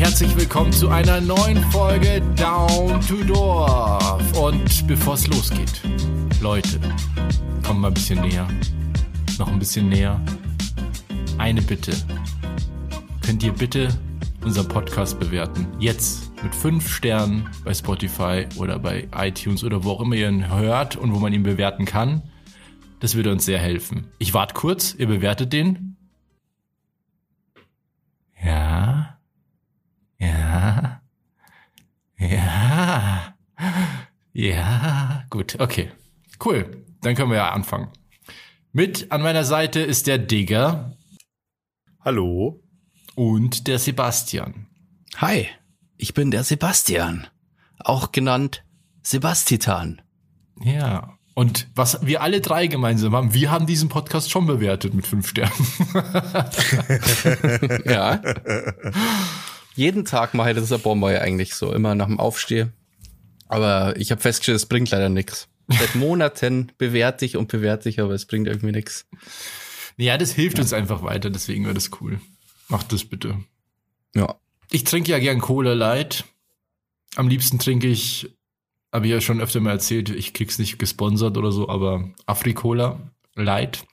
herzlich willkommen zu einer neuen Folge Down to Dorf. Und bevor es losgeht, Leute, kommt mal ein bisschen näher. Noch ein bisschen näher. Eine Bitte. Könnt ihr bitte unseren Podcast bewerten? Jetzt mit fünf Sternen bei Spotify oder bei iTunes oder wo auch immer ihr ihn hört und wo man ihn bewerten kann. Das würde uns sehr helfen. Ich warte kurz, ihr bewertet den. Ja. Ja. Ja. Ja. Gut, okay. Cool. Dann können wir ja anfangen. Mit an meiner Seite ist der Digger Hallo. und der Sebastian. Hi, ich bin der Sebastian, auch genannt Sebastitan. Ja. Und was wir alle drei gemeinsam haben, wir haben diesen Podcast schon bewertet mit fünf Sternen. Ja. Jeden Tag mache ich das ein Bomber eigentlich so, immer nach dem Aufstehen. Aber ich habe festgestellt, es bringt leider nichts. Seit Monaten bewerte ich und bewerte ich, aber es bringt irgendwie nichts. ja, das hilft uns einfach weiter, deswegen wäre das cool. Macht das bitte. Ja. Ich trinke ja gern Cola Light. Am liebsten trinke ich, habe ich ja schon öfter mal erzählt, ich krieg's nicht gesponsert oder so, aber Africola Light,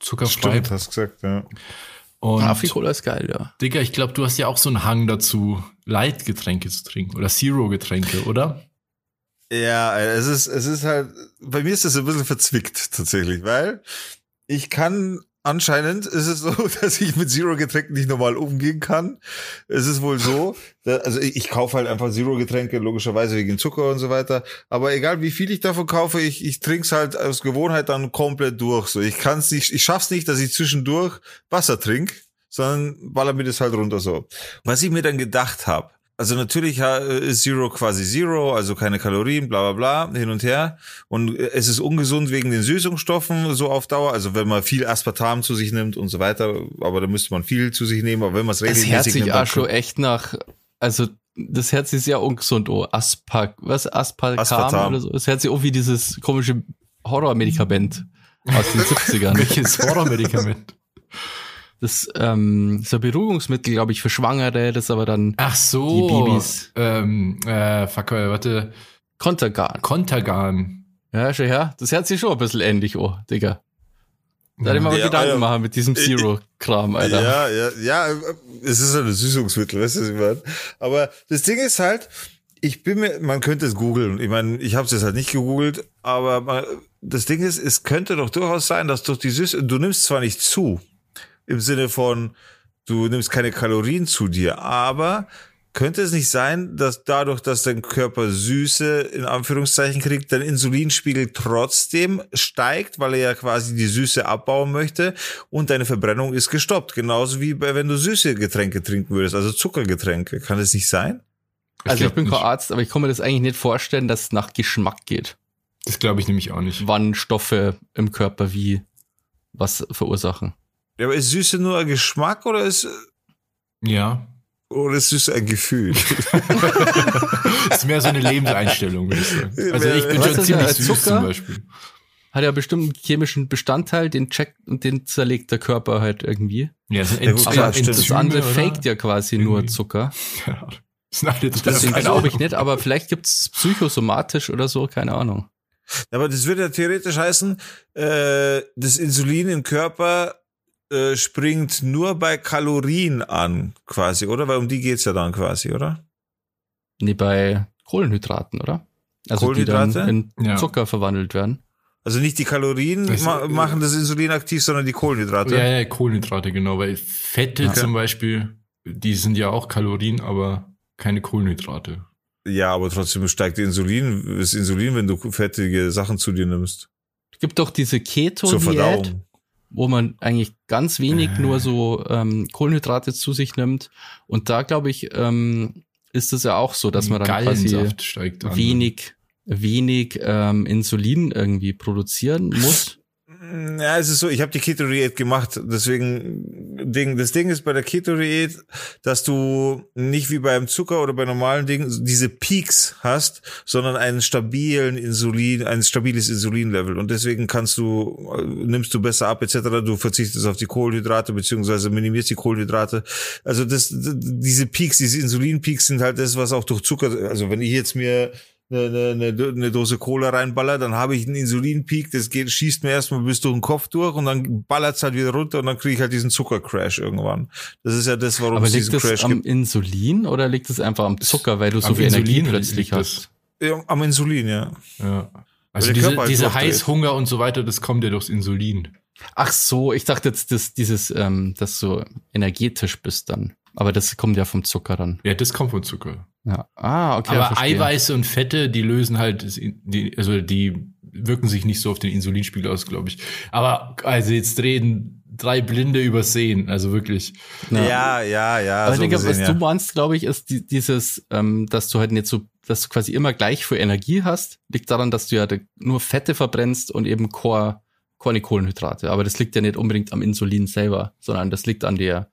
zuckerfrei. Stimmt, hast gesagt, ja. Und Afrikola ist geil, ja. Digga, ich glaube, du hast ja auch so einen Hang dazu, Light-Getränke zu trinken oder Zero-Getränke, oder? Ja, es ist, es ist halt, bei mir ist das ein bisschen verzwickt tatsächlich, weil ich kann, anscheinend ist es so, dass ich mit Zero-Getränken nicht normal umgehen kann. Es ist wohl so, da, also ich, ich kaufe halt einfach Zero-Getränke, logischerweise wegen Zucker und so weiter. Aber egal wie viel ich davon kaufe, ich, ich trink's halt aus Gewohnheit dann komplett durch. So, ich kann's nicht, ich schaff's nicht, dass ich zwischendurch Wasser trinke, sondern baller mir das halt runter so. Was ich mir dann gedacht habe, also natürlich ist Zero quasi Zero, also keine Kalorien, bla bla bla, hin und her. Und es ist ungesund wegen den Süßungsstoffen so auf Dauer. Also wenn man viel Aspartam zu sich nimmt und so weiter, aber da müsste man viel zu sich nehmen. Aber wenn man es Das regelmäßig hört sich nimmt, auch dann schon echt nach, also das hört sich sehr ungesund oh, Aspak, was, Aspartam, Aspartam. oder so. Das hört sich auch wie dieses komische Horrormedikament aus den 70ern. Welches Horrormedikament? Das ähm, so ein Beruhigungsmittel, glaube ich, für Schwangere, das aber dann Ach so. Die Babys. Ähm, äh, fuck, äh, warte. Kontergan. Kontergan. Ja, schon her. Das hört sich schon ein bisschen ähnlich, oh, Digga. Da hätte ich mir mal Ja, Gedanken Alter. machen mit diesem Zero-Kram, Alter. Ja, ja, ja, es ist ein Süßungsmittel, weißt du, was ich meine? Aber das Ding ist halt, ich bin mir, man könnte es googeln. Ich meine, ich habe es jetzt halt nicht gegoogelt, aber man, das Ding ist, es könnte doch durchaus sein, dass durch die Süße, du nimmst zwar nicht zu, im Sinne von, du nimmst keine Kalorien zu dir, aber könnte es nicht sein, dass dadurch, dass dein Körper Süße in Anführungszeichen kriegt, dein Insulinspiegel trotzdem steigt, weil er ja quasi die Süße abbauen möchte und deine Verbrennung ist gestoppt. Genauso wie bei, wenn du süße Getränke trinken würdest, also Zuckergetränke. Kann das nicht sein? also ich bin kein. Arzt, aber ich kann mir das eigentlich nicht vorstellen, dass es nach Geschmack geht. Das glaube ich nämlich auch nicht. Wann Stoffe im Körper wie was verursachen. Ja, aber ist Süße nur ein Geschmack oder ist, Ja. oder ist Süße ein Gefühl? Das ist mehr so eine Lebenseinstellung, würde ich sagen. Also ich bin Was schon das, ziemlich süß Zucker? zum Beispiel. Hat ja bestimmt einen chemischen Bestandteil, den checkt und den zerlegt der Körper halt irgendwie. Ja, das Ja, gut, klar, das Enzyme, andere oder? faked ja quasi nur Irgendwie. Zucker. Keine Ahnung. Das sind Deswegen glaube ich nicht, aber vielleicht gibt's psychosomatisch oder so, keine Ahnung. Aber das würde ja theoretisch heißen, äh, das Insulin im Körper äh, springt nur bei Kalorien an, quasi, oder? Weil um die geht's ja dann quasi, oder? Nee, bei Kohlenhydraten, oder? Also Kohlenhydrate? die dann in Ja. Zucker verwandelt werden. Also nicht die Kalorien Das- ma machen das Insulin aktiv, sondern die Kohlenhydrate. Ja, ja, Kohlenhydrate, genau. Weil Fette Okay. zum Beispiel, die sind ja auch Kalorien, aber keine Kohlenhydrate. Ja, aber trotzdem steigt die Insulin, das Insulin, wenn du fettige Sachen zu dir nimmst. Es gibt doch diese Zur Keto-Diät. Wo man eigentlich ganz wenig Äh. nur so ähm, Kohlenhydrate zu sich nimmt. Und da, glaube ich, ähm, ist es ja auch so, dass man dann quasi Gallensaft steigt an. wenig, wenig ähm, Insulin irgendwie produzieren muss. Ja, es ist so, ich habe die Keto-Diät gemacht, deswegen, Ding, das Ding ist bei der Keto-Diät, dass du nicht wie beim Zucker oder bei normalen Dingen diese Peaks hast, sondern einen stabilen Insulin, ein stabiles Insulinlevel und deswegen kannst du, äh, nimmst du besser ab etc., du verzichtest auf die Kohlenhydrate beziehungsweise minimierst die Kohlenhydrate. Also das, diese Peaks, diese Insulin-Peaks sind halt das, was auch durch Zucker, also wenn ich jetzt mir eine, eine, eine Dose Cola reinballer, dann habe ich einen Insulinpeak, das geht, schießt mir erstmal bis durch den Kopf durch und dann ballert's halt wieder runter und dann kriege ich halt diesen Zuckercrash irgendwann. Das ist ja das, warum Aber es liegt diesen das Crash am gibt. Insulin oder liegt es einfach am Zucker, weil du so Am viel Energie Insulin plötzlich liegt hast? Ja, am Insulin, ja. Ja. Also diese, Körper diese. Heißhunger und so weiter, das kommt ja durchs Insulin. Ach so, ich dachte jetzt, dass dieses, ähm, dass du energetisch bist dann. Aber das kommt ja vom Zucker dann. Ja, das kommt von Zucker. Ja. Ah, okay. ja, Aber verstehe. Eiweiße und Fette, die lösen halt, die, also die wirken sich nicht so auf den Insulinspiegel aus, glaube ich. Aber also jetzt reden drei Blinde übersehen, also wirklich. Ja, ja, ja. Aber so ich denke, gesehen, was ja. du meinst, glaube ich, ist die, dieses, ähm, dass du halt nicht so, dass du quasi immer gleich viel Energie hast, liegt daran, dass du ja nur Fette verbrennst und eben Chor, keine Kohlenhydrate. Aber das liegt ja nicht unbedingt am Insulin selber, sondern das liegt an der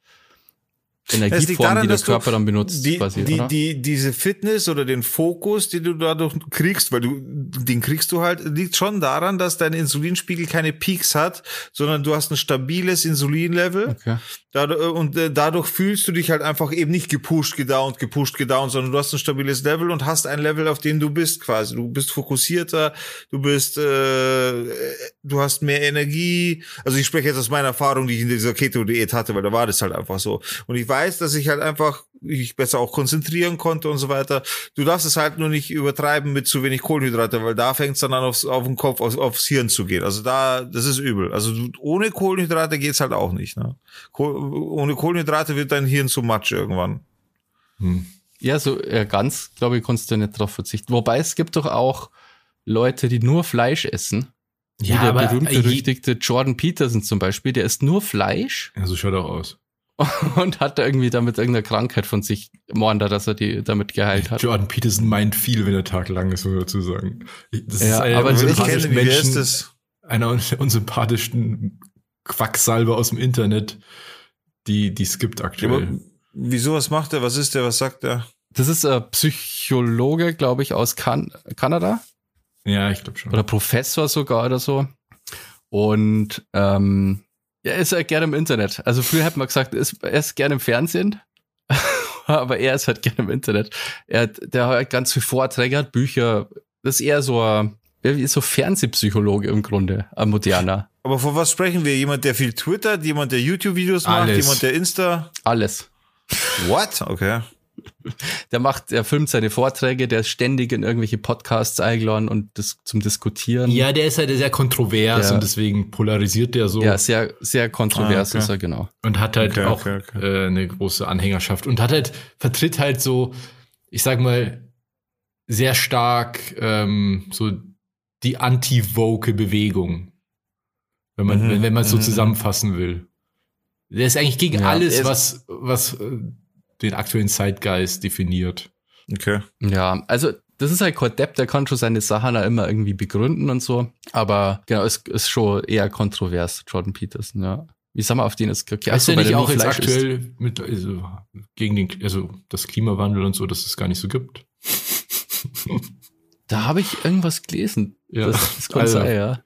Energieform, daran, die der dass du Körper dann benutzt, die, quasi, die, die, diese Fitness oder den Fokus, den du dadurch kriegst, weil du, den kriegst du halt, liegt schon daran, dass dein Insulinspiegel keine Peaks hat, sondern du hast ein stabiles Insulinlevel. okay. Dadurch, und äh, dadurch fühlst du dich halt einfach eben nicht gepusht, gedownt, gepusht, gedownt, sondern du hast ein stabiles Level und hast ein Level, auf dem du bist quasi. Du bist fokussierter, du bist, äh, du hast mehr Energie. Also ich spreche jetzt aus meiner Erfahrung, die ich in dieser Keto-Diät hatte, weil da war das halt einfach so. Und ich weiß, dass ich halt einfach ich besser auch konzentrieren konnte und so weiter. Du darfst es halt nur nicht übertreiben mit zu wenig Kohlenhydrate, weil da fängt es dann an aufs, auf den Kopf, aufs, aufs Hirn zu gehen. Also da, das ist übel. Also ohne Kohlenhydrate geht's halt auch nicht. Ne? Koh ohne Kohlenhydrate wird dein Hirn zu Matsch irgendwann. Hm. Ja, so ja, ganz, glaube ich, kannst du nicht drauf verzichten. Wobei es gibt doch auch Leute, die nur Fleisch essen. Wie Ja, der aber berühmt je- berüchtigte Jordan Peterson zum Beispiel, der isst nur Fleisch Ja, so schaut er auch aus. und hat da irgendwie damit irgendeine Krankheit von sich morda, dass er die damit geheilt hat. Jordan Peterson meint viel, wenn der Tag lang ist, muss man dazu sagen. Das Ja, einer aber ich kenne, wie Menschen, ist das? einer der unsympathischen Quacksalber aus dem Internet, die, die es gibt Aber aktuell. wieso, was macht er? Was ist der? Was sagt er? Das ist ein Psychologe, glaube ich, aus kan Kanada Ja, ich glaube schon. oder Professor sogar oder so. Und ähm, er ist halt gerne im Internet. Also früher hat man gesagt, er ist, er ist gerne im Fernsehen, aber er ist halt gerne im Internet. Er hat, der hat ganz viele Vorträge, hat Bücher. Das ist eher so ein, er ist so Fernsehpsychologe im Grunde, ein moderner. Aber von was sprechen wir? Jemand, der viel twittert, jemand, der YouTube-Videos macht, Alles. jemand, der Insta. Alles. What? Okay. Der macht, er filmt seine Vorträge, der ist ständig in irgendwelche Podcasts eingeladen und das zum Diskutieren. Ja, der ist halt sehr kontrovers Ja. und deswegen polarisiert der so Ja, sehr, sehr kontrovers Ah, okay. ist er, genau. und hat halt Okay, auch okay, okay. Äh, eine große Anhängerschaft und hat halt, vertritt halt so, ich sag mal, sehr stark ähm, so die anti-woke Bewegung. Wenn man, Mhm, wenn, wenn man es so mhm. zusammenfassen will. Der ist eigentlich gegen Ja, alles, was, was äh, den aktuellen Zeitgeist definiert. Okay. Ja, also das ist halt kein Depp, der kann schon seine Sachen auch immer irgendwie begründen und so. Aber genau, es ist schon eher kontrovers, Jordan Peterson, ja. Wie sagen wir auf den ist okay, Weißt du weil nicht der auch jetzt aktuell mit, also, gegen den, also das Klimawandel und so, dass es gar nicht so gibt? Da habe ich irgendwas gelesen. Ja, Das, das kann also- sein, ja.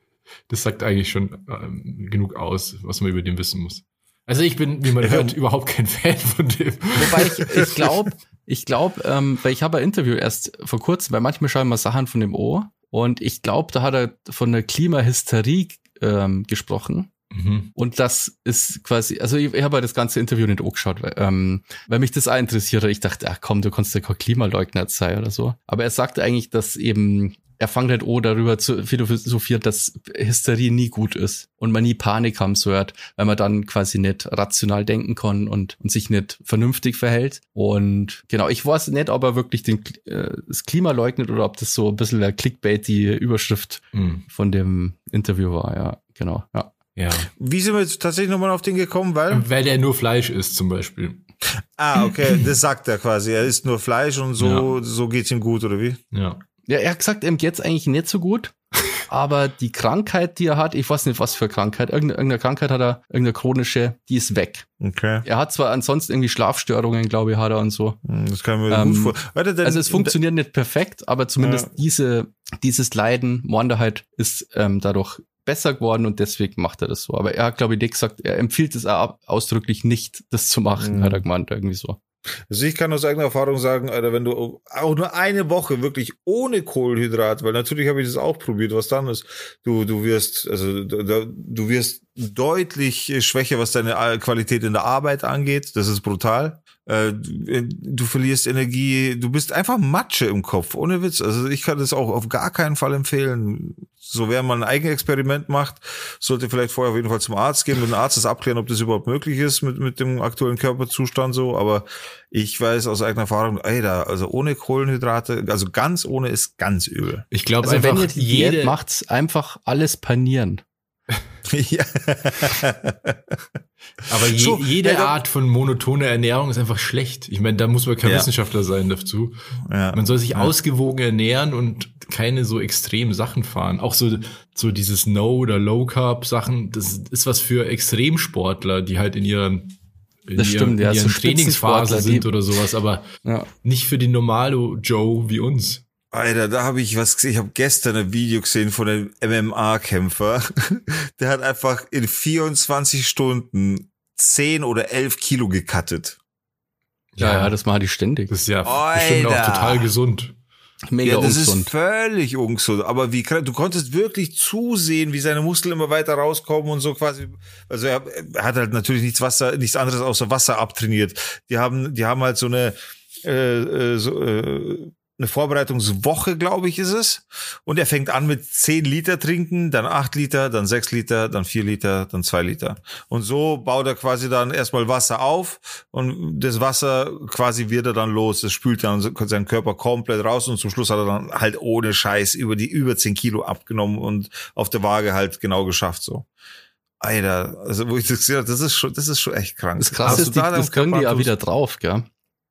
Das sagt eigentlich schon ähm, genug aus, was man über den wissen muss. Also ich bin, wie man Ja. hört, überhaupt kein Fan von dem. Wobei ich, ich glaube, ich glaube, ähm, weil ich habe ein Interview erst vor kurzem, weil manchmal schauen wir Sachen von dem O und ich glaube, da hat er von der Klimahysterie ähm, gesprochen. Mhm. Und das ist quasi, also ich, ich habe ja das ganze Interview nicht angeschaut, weil, ähm, weil mich das auch interessiert. Ich dachte, ach komm, du kannst ja kein Klimaleugner sein oder so. Aber er sagte eigentlich, dass eben, er fängt halt an, darüber zu philosophieren, dass Hysterie nie gut ist und man nie Panik haben sollte, weil man dann quasi nicht rational denken kann und, und sich nicht vernünftig verhält. Und genau, ich weiß nicht, ob er wirklich den, äh, das Klima leugnet oder ob das so ein bisschen eine Clickbait, Überschrift Mhm. von dem Interview war. Ja, genau, ja. Ja. Wie sind wir jetzt tatsächlich nochmal auf den gekommen? Weil? Weil der nur Fleisch isst, zum Beispiel. Ah, okay, das sagt er quasi. Er isst nur Fleisch und so, so geht's ihm gut, oder wie? Ja. Ja, er hat gesagt, ihm geht's eigentlich nicht so gut. aber die Krankheit, die er hat, ich weiß nicht, was für Krankheit, irgendeine, irgendeine Krankheit hat er, irgendeine chronische, die ist weg. Okay. Er hat zwar ansonsten irgendwie Schlafstörungen, glaube ich, hat er und so. Hm, Das kann mir Ähm, gut vor. Warte, denn, Also es funktioniert nicht perfekt, aber zumindest Ja. diese, dieses Leiden, Wanderheit ist ähm, dadurch besser geworden und deswegen macht er das so. Aber er hat, glaube ich, nicht gesagt, er empfiehlt es ausdrücklich nicht, das zu machen, Mhm. hat er gemeint, irgendwie so. Also ich kann aus eigener Erfahrung sagen, Alter, wenn du auch nur eine Woche wirklich ohne Kohlenhydrat, weil natürlich habe ich das auch probiert, was dann ist, du, du wirst, also du, du wirst deutlich schwächer, was deine Qualität in der Arbeit angeht. Das ist brutal. Äh, Du verlierst Energie, du bist einfach Matsche im Kopf, ohne Witz. Also ich kann das auch auf gar keinen Fall empfehlen. So wer mal ein Eigenexperiment macht, sollte vielleicht vorher auf jeden Fall zum Arzt gehen, mit dem Arzt das abklären, ob das überhaupt möglich ist mit, mit dem aktuellen Körperzustand so. Aber ich weiß aus eigener Erfahrung, ey, da, also ohne Kohlenhydrate, also ganz ohne ist ganz übel. Ich glaube Also einfach, wenn ihr die jede, Diät macht, einfach alles panieren. ja. aber je, So, jede ja, da- Art von monotoner Ernährung ist einfach schlecht. Ich meine, da muss man kein Ja. Wissenschaftler sein dazu. ja. Man soll sich ausgewogen ernähren und keine so extremen Sachen fahren. Auch so, so dieses No- oder Low-Carb-Sachen, das ist was für Extremsportler, die halt in ihren, in Das ihren, stimmt, ja, in so ihren Trainingsphase Spitzensportler, sind oder sowas, aber nicht für die normale Joe wie uns. Alter, da habe ich was gesehen. Ich habe gestern ein Video gesehen von einem MMA-Kämpfer. Der hat einfach in 24 Stunden 10 oder 11 Kilo gecuttet. Ja, ja, das machen die ständig. das ist ja Alter. bestimmt auch total gesund. Mega ja, das ungesund. ist völlig ungesund. Aber wie du konntest wirklich zusehen, wie seine Muskeln immer weiter rauskommen und so quasi. Also er, er hat halt natürlich nichts Wasser, nichts anderes außer Wasser abtrainiert. Die haben, die haben halt so eine äh, äh, so, äh, eine Vorbereitungswoche, glaube ich, ist es. Und er fängt an mit 10 Liter trinken, dann 8 Liter, dann 6 Liter, dann 4 Liter, dann 2 Liter. Und so baut er quasi dann erstmal Wasser auf und das Wasser quasi wird er dann los. Das spült dann seinen Körper komplett raus und zum Schluss hat er dann halt ohne Scheiß über die über 10 Kilo abgenommen und auf der Waage halt genau geschafft so. Alter, also wo ich das gesehen habe, das ist schon, das ist schon echt krank. Das krasse Hast ist, die, da das können die ja wieder drauf, gell?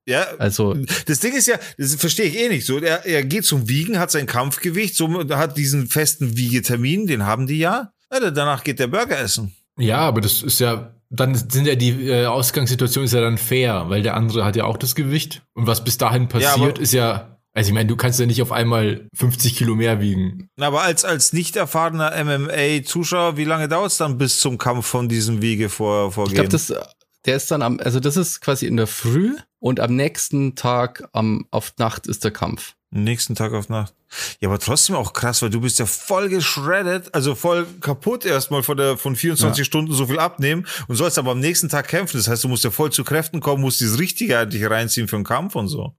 Ja, Also, das Ding ist ja, das verstehe ich eh nicht so. Er, er geht zum Wiegen, hat sein Kampfgewicht, so hat diesen festen Wiegetermin, den haben die ja. ja danach geht der Burger essen. Ja, aber das ist ja, dann sind ja die äh, Ausgangssituation ist ja dann fair, weil der andere hat ja auch das Gewicht. Und was bis dahin passiert, aber- ist ja, also ich meine, du kannst ja nicht auf einmal 50 Kilo mehr wiegen. Aber als, als nicht erfahrener MMA-Zuschauer, wie lange dauert es dann bis zum Kampf von diesem Wiege vor, vorgehen? ich glaube, das, der ist dann am, also das ist quasi in der Früh und am nächsten Tag am, auf Nacht ist der Kampf. Nächsten Tag auf Nacht. Ja, aber trotzdem auch krass, weil du bist ja voll geschreddet, also voll kaputt erstmal von der von 24 Stunden so viel abnehmen und sollst aber am nächsten Tag kämpfen. Das heißt, du musst ja voll zu Kräften kommen, musst dieses Richtige eigentlich reinziehen für den Kampf und so.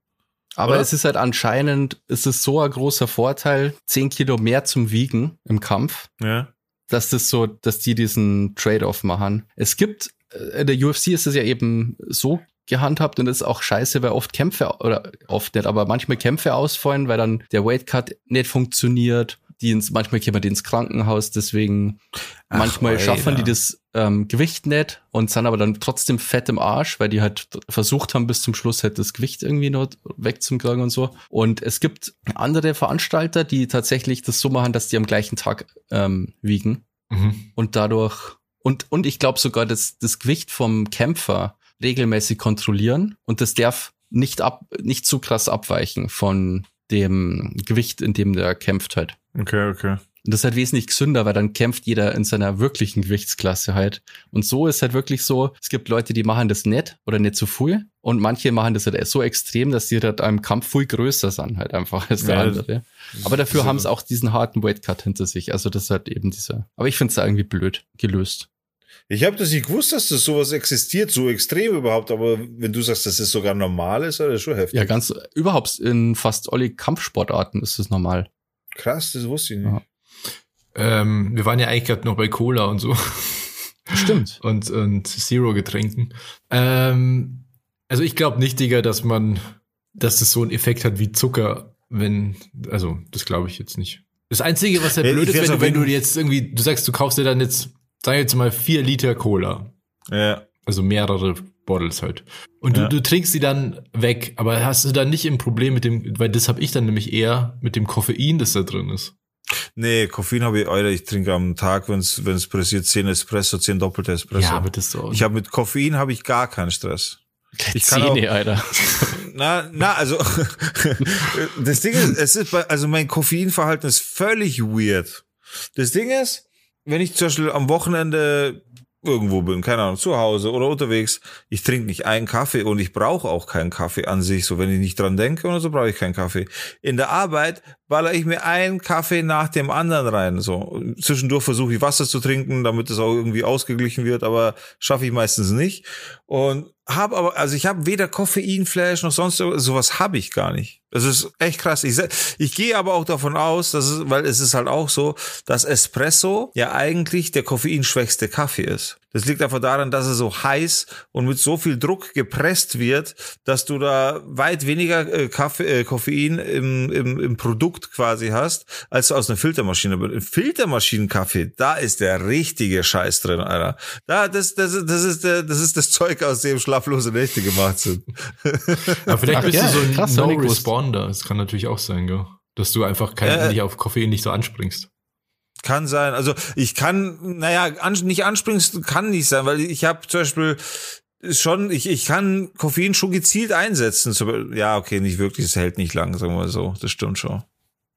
Aber Oder? es ist halt anscheinend, es ist so ein großer Vorteil, 10 Kilo mehr zum Wiegen im Kampf, Ja. Dass das so, dass die diesen Trade-off machen. Es gibt, äh, in der UFC ist es ja eben so gehandhabt und das ist auch scheiße, weil oft Kämpfe, oder oft nicht, aber manchmal Kämpfe ausfallen, weil dann der Weightcut nicht funktioniert. Die ins, manchmal kommen die ins Krankenhaus, deswegen Ach, manchmal Alter. schaffen die das ähm, Gewicht nicht und sind aber dann trotzdem fett im Arsch, weil die halt versucht haben, bis zum Schluss halt das Gewicht irgendwie noch wegzukriegen und so. Und es gibt andere Veranstalter, die tatsächlich das so machen, dass die am gleichen Tag ähm, wiegen Mhm. und dadurch und und ich glaube sogar, dass das Gewicht vom Kämpfer regelmäßig kontrollieren und das darf nicht ab nicht zu krass abweichen von dem Gewicht, in dem der kämpft halt. Okay, okay. Und das ist halt wesentlich gesünder, weil dann kämpft jeder in seiner wirklichen Gewichtsklasse halt. Und so ist halt wirklich so, es gibt Leute, die machen das nicht oder nicht zu viel. Und manche machen das halt so extrem, dass die halt im Kampf viel größer sind halt einfach als der Ja, andere. Aber dafür so- haben sie auch diesen harten Weightcut hinter sich. Also das ist halt eben dieser. Aber ich finde es irgendwie blöd gelöst. Ich habe das nicht gewusst, dass das sowas existiert, so extrem überhaupt, aber wenn du sagst, dass das sogar normal ist, das ist schon heftig. Ja, ganz überhaupt in fast alle Kampfsportarten ist das normal. Krass, das wusste ich nicht. Ja. Ähm, wir waren ja eigentlich gerade noch bei Cola und so. Stimmt. und, und Zero-Getränken. Ähm, also ich glaube nicht, Digga, dass man, dass das so einen Effekt hat wie Zucker, wenn, also das glaube ich jetzt nicht. Das Einzige, was halt Ja, blöd ist, wenn, du- wenn du jetzt irgendwie, du sagst, du kaufst dir dann jetzt, sag jetzt mal, vier Liter Cola. Ja. Also mehrere Bottles halt. Und Ja. du, du trinkst die dann weg, aber hast du dann nicht ein Problem mit dem, weil das habe ich dann nämlich eher mit dem Koffein, das da drin ist. Nee, Koffein habe ich, Alter, ich trinke am Tag, wenn es pressiert, 10 Espresso, 10 doppelte Espresso. Ja, aber das so. ich habe mit Koffein habe ich gar keinen Stress. Ich kann Zähne, Alter. Na, na, also das Ding ist, es ist bei, also mein Koffeinverhalten ist völlig weird. Das Ding ist, wenn ich zum Beispiel am Wochenende irgendwo bin, keine Ahnung, zu Hause oder unterwegs, ich trinke nicht einen Kaffee und ich brauche auch keinen Kaffee an sich. So, wenn ich nicht dran denke oder so, brauche ich keinen Kaffee. In der Arbeit baller ich mir einen Kaffee nach dem anderen rein. So, zwischendurch versuche ich Wasser zu trinken, damit es auch irgendwie ausgeglichen wird, aber schaffe ich meistens nicht. Und habe aber, also ich habe weder Koffeinflash noch sonst so- sowas habe ich gar nicht. Das ist echt krass. Ich, ich gehe aber auch davon aus, dass es, weil es ist halt auch so, dass Espresso ja eigentlich der koffeinschwächste Kaffee ist. Das liegt einfach daran, dass er so heiß und mit so viel Druck gepresst wird, dass du da weit weniger äh, Kaffee, äh, Koffein im, im, im Produkt quasi hast, als du aus einer Filtermaschine. Aber im Filtermaschinenkaffee, da ist der richtige Scheiß drin, Alter. Da, das, das, ist- das ist der, das ist das Zeug, aus dem schlaflose Nächte gemacht sind. Aber vielleicht Ach bist ja, du so ein. No-Responder. Das kann natürlich auch sein, gell? Dass du einfach kein, Äh. nicht auf Koffein nicht so anspringst. Kann sein. Also ich kann, naja, an, nicht anspringst, kann nicht sein, weil ich habe zum Beispiel schon, ich, ich kann Koffein schon gezielt einsetzen. Zum- Ja, okay, nicht wirklich, es hält nicht lang, sagen wir mal so. Das stimmt schon.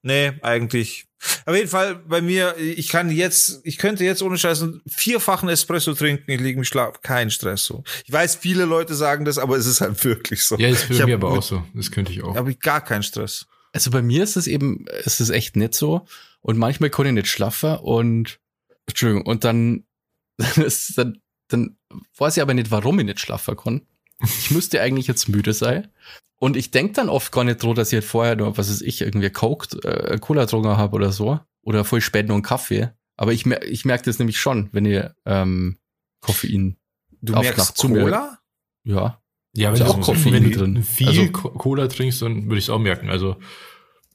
Nee, eigentlich. Auf jeden Fall bei mir, ich kann jetzt, ich könnte jetzt ohne Scheiß einen vierfachen Espresso trinken, ich liege im Schlaf, kein Stress so. Ich weiß, viele Leute sagen das, aber es ist halt wirklich so. Ja, ist Ich für mir aber auch so. Das könnte ich auch. habe ich gar keinen Stress. Also bei mir ist es eben, ist es echt nicht so. Und manchmal kann ich nicht schlafen und, Entschuldigung, und dann, dann, ist, dann, dann weiß ich aber nicht, warum ich nicht schlafen kann. Ich müsste eigentlich jetzt müde sein. Und ich denk dann oft gar nicht drüber, dass ich halt vorher nur, was weiß ich, irgendwie coked, äh, Cola getrunken habe oder so. Oder voll spät noch einen Kaffee. Aber ich, mer ich merke das nämlich schon, wenn ihr ähm, Koffein. Du Auf merkst Nacht zu mir. Cola? Ja. Ja, wenn Ist du, auch Koffein wenn du drin. viel Also- Co- Cola trinkst, dann würde ich es auch merken. Also,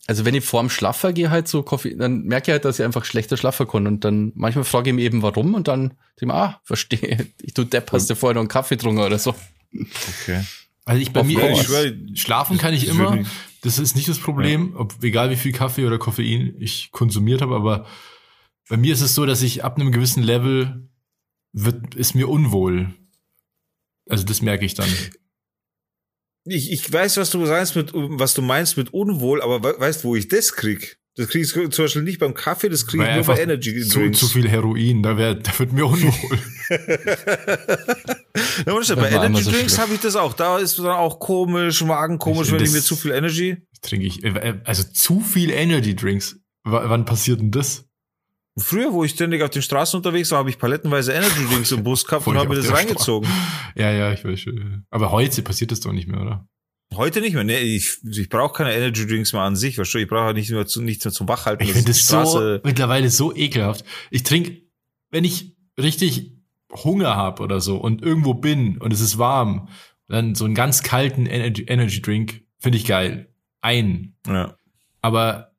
Also wenn ich vorm Schlaffer gehe halt so Koffein, dann merke ich halt, dass ich einfach schlechter schlafen kann. Und dann manchmal frage ich mich eben warum und dann denke ich mir, ah, verstehe. Ich du Depp, hast du vorher noch einen Kaffee getrunken oder so. Okay. also ich bei Of mir, ich, schwör, schlafen kann ich immer. Das ist nicht das Problem, ob, egal wie viel Kaffee oder Koffein ich konsumiert habe, aber bei mir ist es so, dass ich ab einem gewissen Level wird, ist mir unwohl. Also das merke ich dann. Ich, ich weiß, was du sagst mit, was du meinst mit unwohl, aber we weißt, wo ich das krieg? Das krieg ich zum Beispiel nicht beim Kaffee, das krieg ich nur bei Energy Zu, Drinks. zu viel Heroin, da, wär, da wird mir unwohl. Und Das bei Energy so Drinks habe ich das auch. Da ist dann auch komisch, Magen komisch, Ich- wenn ich mir zu viel Energy. Trinke ich, äh, also zu viel Energy Drinks. W wann passiert denn das? Früher, wo ich ständig auf den Straßen unterwegs war, habe ich palettenweise Energy Drinks im Bus gehabt und habe mir das reingezogen. Ja, ja, ich weiß schon. Aber heute passiert das doch nicht mehr, oder? Heute nicht mehr. Nee, ich, ich brauche keine Energy Drinks mehr an sich. Weißt du, ich brauche nicht mehr zu, nichts mehr zum Wachhalten. Ich finde das so mittlerweile so ekelhaft. Ich trinke, wenn ich richtig Hunger habe oder so und irgendwo bin und es ist warm, dann so einen ganz kalten Energy, Energy Drink finde ich geil. Ein. Ja. Aber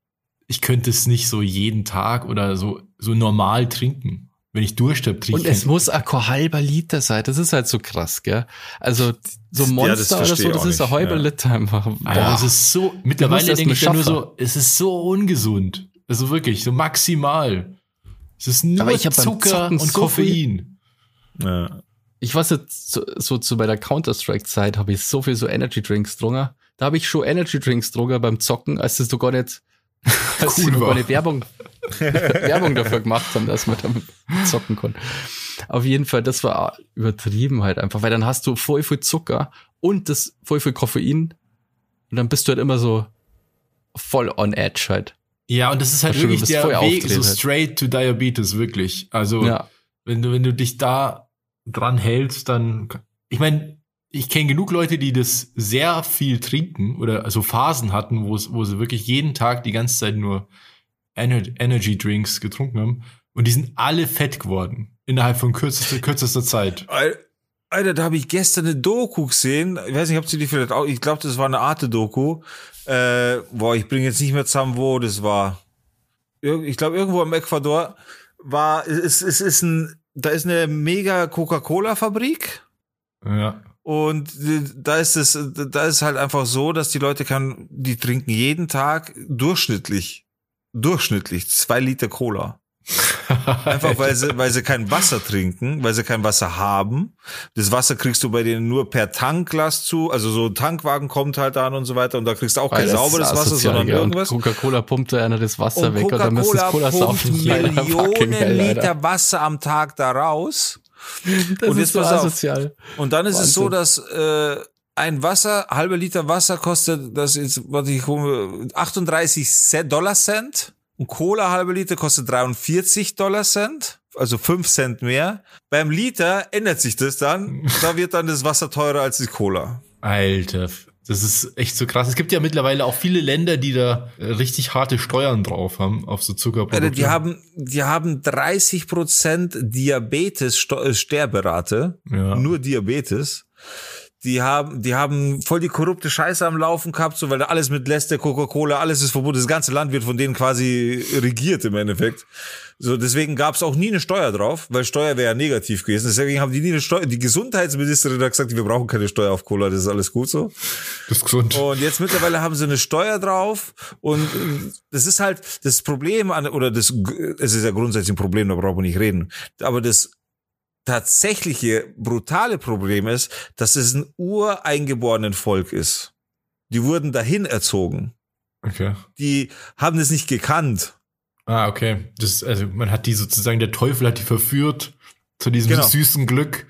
ich könnte es nicht so jeden Tag oder so, so normal trinken. Wenn ich Durst habe, trinke Und ich es kein- muss ein halber Liter sein. Das ist halt so krass, gell? Also so ein Ja, Monster oder so, das ist ein halber ja. Liter einfach. Alter, es ist so, mittlerweile denke ich nur so, es ist so ungesund. Also wirklich, so maximal. Es ist nur Aber Zucker und so Koffein. ja. ich weiß jetzt, so, so zu bei der Counter-Strike-Zeit habe ich so viel so Energy-Drinks getrunken. Da habe ich schon Energy-Drinks getrunken beim Zocken, als das doch gar nicht, als Cool war. gar nicht Werbung, Werbung dafür gemacht haben, dass man damit zocken kann. Auf jeden Fall, das war übertrieben halt einfach, weil dann hast du voll viel Zucker und das voll viel Koffein und dann bist du halt immer so voll on edge halt. Ja, und das ist halt wirklich der Weg so halt. straight to Diabetes, wirklich. Also, Ja. wenn du, wenn du dich da dran hältst, dann, ich meine, ich kenne genug Leute, die das sehr viel trinken oder also Phasen hatten, wo es, wo sie wirklich jeden Tag die ganze Zeit nur Ener Energy Drinks getrunken haben und die sind alle fett geworden innerhalb von kürzester, kürzester Zeit. Al- Alter, da habe ich gestern eine Doku gesehen. Ich weiß nicht, ob sie die vielleicht auch, ich glaube, das war eine Arte-Doku. Äh, boah, ich bringe jetzt nicht mehr zusammen, wo das war. Ich glaube, irgendwo im Ecuador war, es, es ist ein, da ist eine mega Coca-Cola-Fabrik. Ja. Und da ist es, da ist halt einfach so, dass die Leute kann, die trinken jeden Tag durchschnittlich durchschnittlich zwei Liter Cola. Einfach weil sie, weil sie kein Wasser trinken, weil sie kein Wasser haben. Das Wasser kriegst du bei denen nur per Tankglas zu. Also so ein Tankwagen kommt halt an und so weiter und da kriegst du auch kein Weil das sauberes Wasser, sondern ja. Irgendwas. Coca-Cola pumpt da einer das Wasser Und weg und dann müsste das Cola saufen. hell, Millionen Alter. Liter Wasser am Tag da raus. Das Und ist jetzt so pass auf. Und dann ist es so, Wahnsinn. dass äh, ein Wasser, halbe Liter Wasser kostet, das ist, was ich hole, 38 Cent, Dollar Cent. Und Cola halbe Liter kostet 43 Dollar Cent. Also 5 Cent mehr. Beim Liter ändert sich das dann. Da wird dann das Wasser teurer als die Cola. Alter, das ist echt so krass. Es gibt ja mittlerweile auch viele Länder, die da äh, richtig harte Steuern drauf haben auf so Zuckerprodukte. Alter, die haben, die haben 30 Prozent Diabetes äh, Sterberate. Ja. Nur Diabetes. Die haben, die haben voll die korrupte Scheiße am Laufen gehabt, so weil da alles mit Lester, Coca-Cola, alles ist verboten. Das ganze Land wird von denen quasi regiert im Endeffekt. So, deswegen gab es auch nie eine Steuer drauf, weil Steuer wäre ja negativ gewesen. Deswegen haben die nie eine Steuer. Die Gesundheitsministerin hat gesagt, wir brauchen keine Steuer auf Cola, das ist alles gut so. das ist gesund. Und jetzt mittlerweile haben sie eine Steuer drauf und äh, das ist halt das Problem an, oder das, es ist ja grundsätzlich ein Problem, da brauchen wir nicht reden. Aber das tatsächliche brutale Problem ist, dass es ein ureingeborenen Volk ist. Die wurden dahin erzogen. Okay. Die haben es nicht gekannt. Ah, okay. Das also man hat die sozusagen, der Teufel hat die verführt zu diesem Genau. süßen Glück.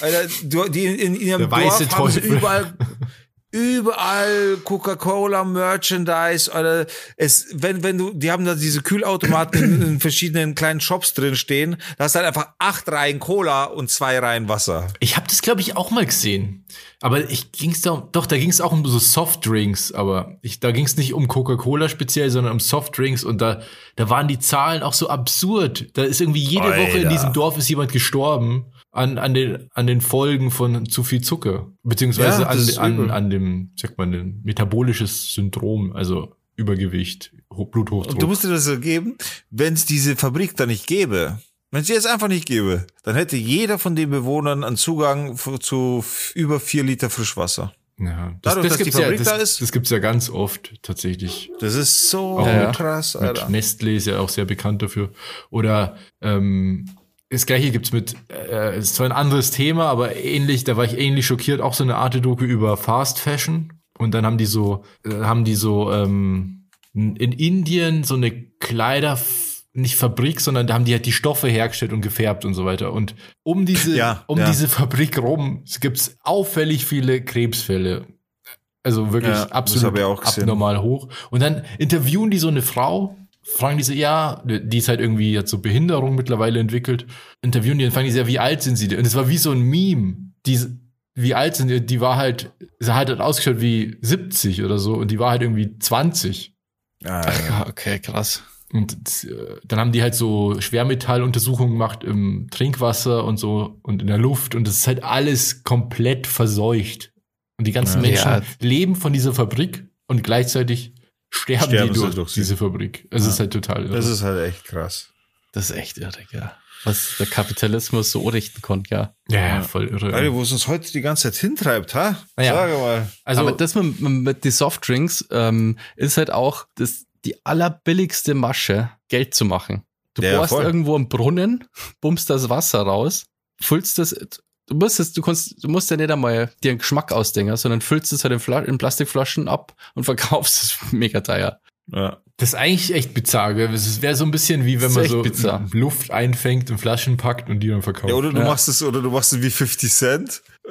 Alter, die in, in ihrem Der weiße Dorf haben sie Teufel. überall, überall Coca-Cola Merchandise oder es, wenn, wenn du, die haben da diese Kühlautomaten in, in verschiedenen kleinen Shops drin stehen, da hast halt einfach acht Reihen Cola und zwei Reihen Wasser. Ich habe das, glaube ich, auch mal gesehen. Aber ich ging's da, doch, da ging es auch um so Softdrinks, aber ich, da ging es nicht um Coca-Cola speziell, sondern um Softdrinks und da, da waren die Zahlen auch so absurd. Da ist irgendwie jede Woche in Alter. diesem Dorf ist jemand gestorben an, an, den, an den Folgen von zu viel Zucker. Beziehungsweise Ja, an, an, an dem, sagt man, dem metabolisches Syndrom, also Übergewicht, Ho- Bluthochdruck. Und du musst dir das so geben, wenn es diese Fabrik da nicht gäbe, wenn es jetzt einfach nicht gäbe, dann hätte jeder von den Bewohnern einen Zugang zu über vier Liter Frischwasser. ja, das, Dadurch, das dass die gibt's ja, Fabrik das, da ist? Das gibt's ja ganz oft tatsächlich. Das ist so Auch mit- krass, Alter. Nestle ist ja auch sehr bekannt dafür. Oder ähm, das gleiche gibt's mit, äh, ist zwar ein anderes Thema, aber ähnlich, da war ich ähnlich schockiert, auch so eine Art Doku über Fast Fashion. Und dann haben die so, äh, haben die so ähm, in Indien so eine Kleider, nicht Fabrik, sondern da haben die halt die Stoffe hergestellt und gefärbt und so weiter. Und um diese, Ja, um ja. diese Fabrik rum gibt's auffällig viele Krebsfälle. Also wirklich Ja, absolut abnormal hoch. Und dann interviewen die so eine Frau, fragen die so, ja, die ist halt irgendwie jetzt so Behinderung mittlerweile entwickelt, interviewen die und fragen die so, ja, wie alt sind sie denn? Und es war wie so ein Meme. Die, wie alt sind die? Die war halt, sie hat halt ausgeschaut wie 70 oder so und die war halt irgendwie 20. Ja, ja. Ja, okay, krass. Und äh, dann haben die halt so Schwermetalluntersuchungen gemacht im Trinkwasser und so und in der Luft und es ist halt alles komplett verseucht. Und die ganzen Ja. Menschen Ja. leben von dieser Fabrik und gleichzeitig sterben, Sterben die durch, durch diese Fabrik. Es Ja. ist halt total irre. Das ist halt echt krass. Das ist echt irre, ja. Was der Kapitalismus so richten konnte, ja. ja, ja, voll irre. Alter, wo es uns heute die ganze Zeit hintreibt, ha? Naja. Sag mal. also, Aber das mit, mit die Softdrinks ähm, ist halt auch das, die allerbilligste Masche, Geld zu machen. Du Ja, bohrst voll. irgendwo einen Brunnen, bummst das Wasser raus, füllst das, du musst es, du kannst, du musst ja nicht einmal dir einen Geschmack ausdenken, sondern füllst es halt in, in Plastikflaschen ab und verkaufst es mega teuer. Ja. das ist eigentlich echt bizarr. gell? Es wäre so ein bisschen wie wenn Das man so bizarr. Luft einfängt, in Flaschen packt und die dann verkauft. ja, oder du Ja. machst es, oder du machst es wie 50 Cent, äh,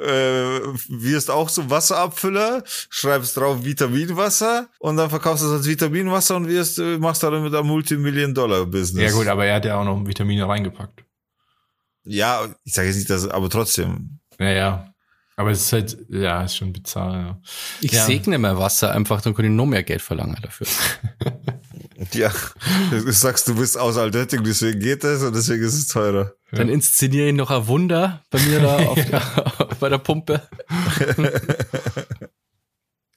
wirst auch so Wasserabfüller, schreibst drauf Vitaminwasser und dann verkaufst du es als Vitaminwasser und wirst, äh, machst dann mit einem Multimillion-Dollar-Business. ja gut, aber er hat ja auch noch Vitamine reingepackt. Ja, ich sage jetzt nicht, dass, aber trotzdem. Ja, ja. Aber es ist halt, ja, ist schon bizarr, ja. Ich Ja. segne mehr Wasser einfach, dann kann ich noch mehr Geld verlangen dafür. Ja, du sagst, du bist aus Altötting, deswegen geht das und deswegen ist es teurer. Dann inszeniere ich noch ein Wunder bei mir da auf der, bei der Pumpe.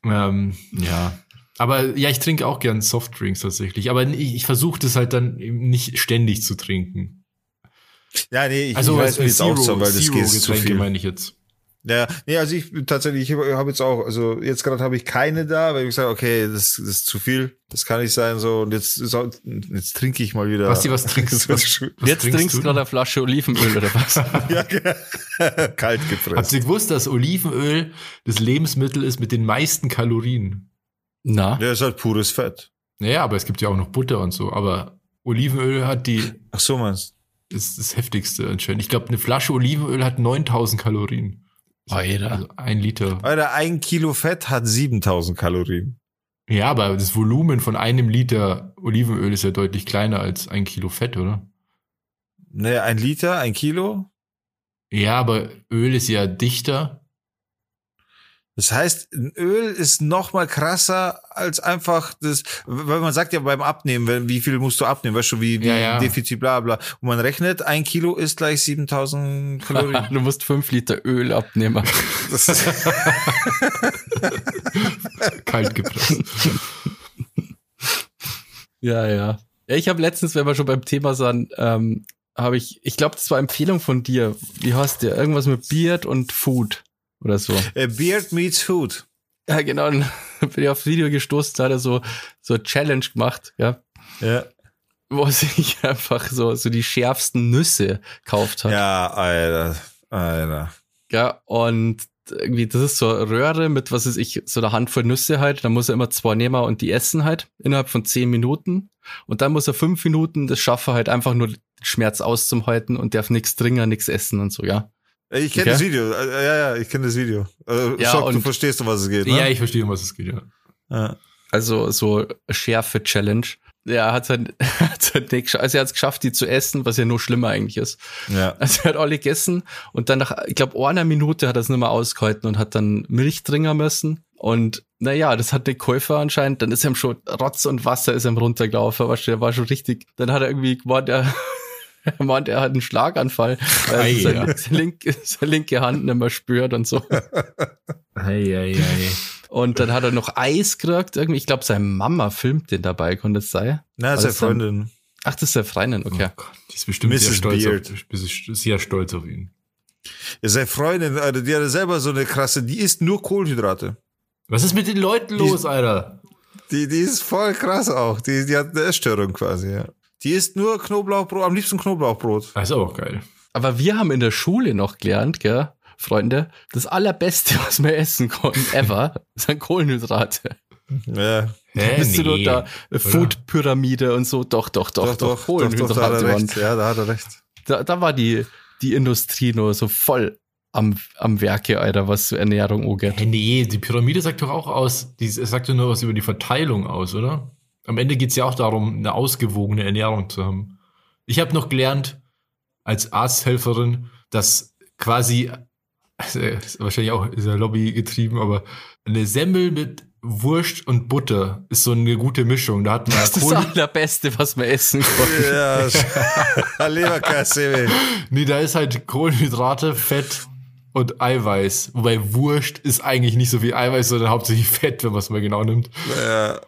Ähm, ja. Aber ja, ich trinke auch gern Softdrinks tatsächlich. Aber ich, ich versuche das halt dann eben nicht ständig zu trinken. Ja, nee, ich, Also ich weiß, wie es Zero, auch so, weil das geht zu viel. meine ich jetzt. Ja, nee, also ich tatsächlich, ich habe hab jetzt auch, also jetzt gerade habe ich keine da, weil ich sage, okay, das, das ist zu viel, das kann nicht sein so und jetzt, ist auch- jetzt trinke ich mal wieder. Basti, was trinkst du? Was, was Jetzt trinkst du gerade eine Flasche Olivenöl oder was? ja, kalt gepresst. Habt ihr gewusst, dass Olivenöl das Lebensmittel ist mit den meisten Kalorien? Na, Ja, ist halt pures Fett. Naja, aber es gibt ja auch noch Butter und so. Aber Olivenöl hat die, Ach so meinst ist das heftigste anscheinend. Ich glaube, eine Flasche Olivenöl hat 9000 Kalorien. Alter. Also ein Liter. Alter, ein Kilo Fett hat 7000 Kalorien. Ja, aber das Volumen von einem Liter Olivenöl ist ja deutlich kleiner als ein Kilo Fett, oder? Ne, ein Liter, ein Kilo? Ja, aber Öl ist ja dichter. Das heißt, ein Öl ist noch mal krasser als einfach das, weil man sagt ja beim Abnehmen, wie viel musst du abnehmen, weißt du, wie, wie Ja, ja. Defizit, bla, bla. Und man rechnet, ein Kilo ist gleich 7000 Kalorien. du musst fünf Liter Öl abnehmen. Das ist, Kalt gepresst. Ja, ja. Ja, ich habe letztens, wenn wir schon beim Thema sind, ähm, habe ich, ich glaube, das war Empfehlung von dir. Wie heißt der? Irgendwas mit Beard und Food oder so. äh, Beard meets Food. Ja, genau. Dann bin ich aufs Video gestoßen, da hat er so, so eine Challenge gemacht, ja, Ja. wo er sich einfach so, so die schärfsten Nüsse gekauft hat. Ja, Alter. Alter. Ja, und irgendwie, das ist so eine Röhre mit, was weiß ich, so einer Handvoll Nüsse halt. Da muss er immer zwei nehmen und die essen halt innerhalb von zehn Minuten. Und dann muss er fünf Minuten das schaffen, halt einfach nur Schmerz auszuhalten und darf nichts trinken, nichts essen und so, ja. Ich kenne Okay. das Video. Äh, Ja, ja, ich kenne das Video. Äh, Ja, Schock, du und- verstehst, um was es geht, ne? Ja, ich verstehe, um was es geht, ja. ja. Also so Schärfe-Challenge. Ja, hat halt, hat halt nicht, also er hat es geschafft, die zu essen, was ja nur schlimmer eigentlich ist. ja. Also er hat alle gegessen und dann nach, ich glaube, einer Minute hat er es nicht mehr ausgehalten und hat dann Milch trinken müssen. Und naja, das hat der Käufer anscheinend, dann ist ihm schon Rotz und Wasser ist ihm runtergelaufen, du, der war schon richtig, dann hat er irgendwie gemeint, er, er meint, er hat einen Schlaganfall, weil Ei, er ja. seine, seine, linke, seine linke Hand nicht mehr spürt und so. Hey, hey, hey. Und dann hat er noch Eis gekriegt, irgendwie, ich glaube, seine Mama filmt den dabei, konnte es sein? Na, dann- Freundin. Ach, das ist der Freundin, okay. Oh Gott, die ist bestimmt sehr Mrs. stolz, Beard. auf, sehr stolz auf ihn. Ja, seine Freundin, Alter, die hat selber so eine krasse, die isst nur Kohlenhydrate. Was ist mit den Leuten los, Alter? Die, die ist voll krass auch. Die, die hat eine Essstörung quasi, ja. Die isst nur Knoblauchbrot, am liebsten Knoblauchbrot. Das ist auch geil. Aber wir haben in der Schule noch gelernt, gell, Freunde, das allerbeste, was wir essen konnten ever, sind Kohlenhydrate. Ja. Hä? Bist du Nee, doch da Food-Pyramide und so? Doch, doch, doch, doch, Kohlenhydrate. da hat er recht. Ja, da hat er recht. da, da war die, die Industrie nur so voll am, am Werke, Alter, was Ernährung angeht. Hä, nee, die Pyramide sagt doch auch aus, die es sagt doch nur was über die Verteilung aus, oder? Am Ende geht's ja auch darum, eine ausgewogene Ernährung zu haben. Ich habe noch gelernt, als Arzthelferin, dass quasi, also, ist wahrscheinlich auch ist ja Lobby getrieben, aber eine Semmel mit Wurst und Butter ist so eine gute Mischung. Da hat man Das ist das allerbeste, was wir essen konnten. Ja, Leberkasse. nee, da ist halt Kohlenhydrate, Fett und Eiweiß. Wobei Wurst ist eigentlich nicht so viel Eiweiß, sondern hauptsächlich Fett, wenn man es mal genau nimmt. Ja.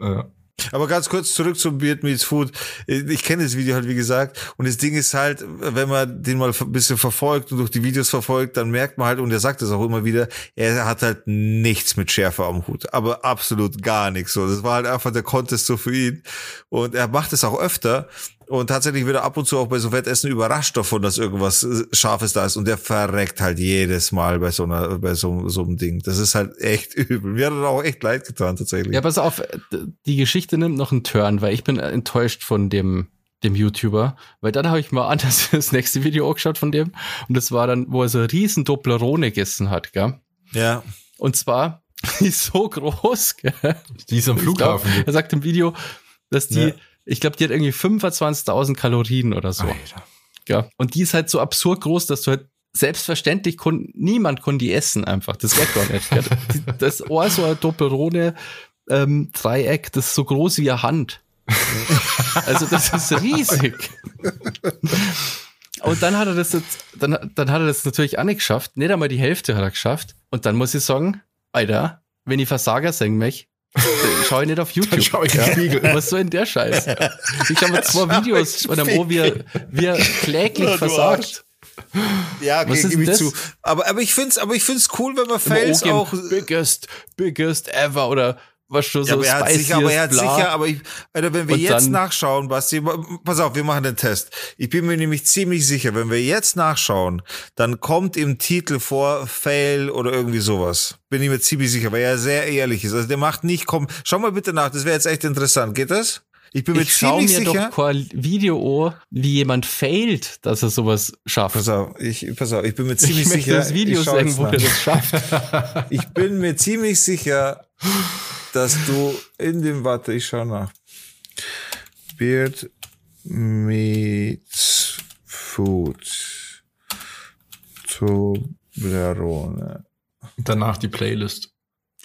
Ja. Aber ganz kurz zurück zum Beard Meets Food. Ich kenne das Video halt, wie gesagt. Und das Ding ist halt, wenn man den mal ein bisschen verfolgt und durch die Videos verfolgt, dann merkt man halt, und er sagt es auch immer wieder, er hat halt nichts mit Schärfe am Hut. Aber absolut gar nichts so. Das war halt einfach der Contest so für ihn. Und er macht es auch öfter. Und tatsächlich wird er ab und zu auch bei so Wettessen überrascht davon, dass irgendwas äh, Scharfes da ist. Und der verreckt halt jedes Mal bei so einer, bei so, so einem Ding. Das ist halt echt übel. Mir hat er auch echt leid getan, tatsächlich. Ja, pass auf, die Geschichte nimmt noch einen Turn, weil ich bin enttäuscht von dem, dem YouTuber, weil dann habe ich mal anders das nächste Video angeschaut von dem und das war dann, wo er so riesen Dopplerone gegessen hat, gell? ja. Und zwar, die ist so groß, gell? Die ist am Ich glaub, Flughafen. er sagt im Video, dass die, Ja. Ich glaube, die hat irgendwie 25.000 Kalorien oder so. Alter. Ja. Und die ist halt so absurd groß, dass du halt selbstverständlich kon, niemand konnte die essen einfach. Das geht gar nicht. Die- Das Ohr so ein Doppelrone ähm, Dreieck, das ist so groß wie eine Hand. Also das ist riesig. Und dann hat er das jetzt, dann, dann hat er das natürlich auch nicht geschafft. Nicht einmal die Hälfte hat er geschafft. Und dann muss ich sagen, Alter, wenn ich Versager singen dann schau ich nicht auf YouTube. Dann schau ich in den Spiegel. Was soll denn der Scheiß? Ich habe zwei Videos von einem O, wie er, wie er kläglich Ja, versagt. Ja, okay, gebe ich das? zu. Aber, aber ich aber ich find's cool, wenn man Fails auch. biggest, biggest ever oder was schon Ja, so aber er hat sicher, aber er hat bla. sicher, aber ich, Alter, wenn wir Und jetzt nachschauen, Basti, pass auf, wir machen den Test. Ich bin mir nämlich ziemlich sicher, wenn wir jetzt nachschauen, dann kommt im Titel vor Fail oder irgendwie sowas. Bin ich mir ziemlich sicher, weil er sehr ehrlich ist. Also der macht nicht, komm, schau mal bitte nach, das wäre jetzt echt interessant. Geht das? Ich bin mir Ich ziemlich mir sicher. doch kein Video an, wie jemand failt, dass er sowas schafft. Pass auf, ich, pass auf, ich bin mir ziemlich ich möchte sicher. das Video ich schau sehen, jetzt wo nach. er das schafft. Ich bin mir ziemlich sicher, dass du in dem, warte, ich schau nach. Beard meets food. Toblerone. Danach die Playlist.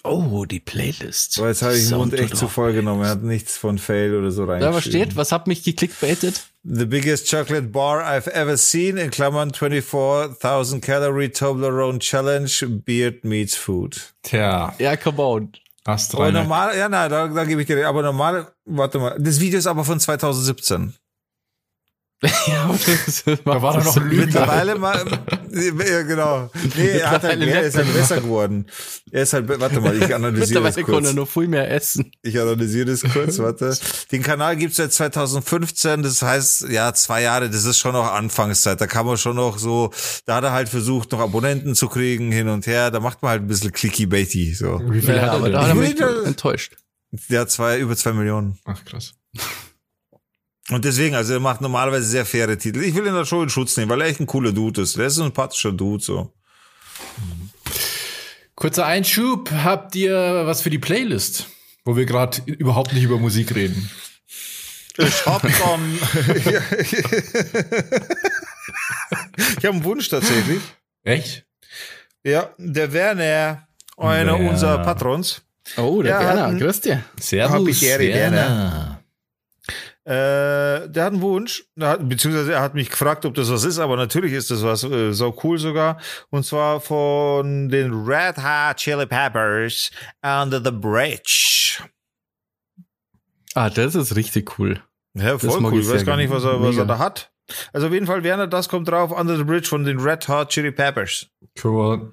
Oh, die Playlist. So, jetzt habe ich den Mund echt zu voll genommen. Er hat nichts von Fail oder so Da reingeschrieben. was steht, was hat mich geklickbaitet? The biggest chocolate bar I've ever seen, in Klammern 24,000 Calorie Toblerone Challenge, Beard meets food. Tja, Ja, come on. Aber rein. normal, ja, nein, da, da gebe ich dir, aber normal, warte mal, das Video ist aber von 2017. ja, aber das Da war doch noch ein Lügner. Mittlerweile mal, ja, genau. Nee, er hat halt, er ist halt besser geworden. Er ist halt, warte mal, ich analysiere das Mittlerweile kann er kurz. noch viel mehr essen. Ich analysiere das kurz, warte. Den Kanal gibt's seit 2015, das heißt, ja, zwei Jahre, das ist schon noch Anfangszeit. Da kann man schon noch so, da hat er halt versucht, noch Abonnenten zu kriegen, hin und her. Da macht man halt ein bisschen clicky-baity, so. Wie viel Ja, hat aber er da denn? hat er Ich mich enttäuscht. Hat zwei, über zwei Millionen. Ach, krass. Und deswegen, also er macht normalerweise sehr faire Titel. Ich will ihn da schon in Schutz nehmen, weil er echt ein cooler Dude ist. Der ist ein sympathischer Dude, so. Kurzer Einschub. Habt ihr was für die Playlist? Wo wir gerade überhaupt nicht über Musik reden. Ich hab dann. ich habe einen Wunsch tatsächlich. Echt? Ja, der Werner, einer Werner. unserer Patrons, Oh, der Ja, Werner, hatten- grüß dir. Servus, Habitäre Werner. Äh, der hat einen Wunsch, hat, beziehungsweise er hat mich gefragt, ob das was ist, aber natürlich ist das was, äh, so cool sogar. Und zwar von den Red Hot Chili Peppers Under the Bridge. Ah, das ist richtig cool. Ja, voll cool. ich Ich weiß gar nicht, was er, was er da hat. Also auf jeden Fall, Werner, das kommt drauf, Under the Bridge von den Red Hot Chili Peppers. Cool.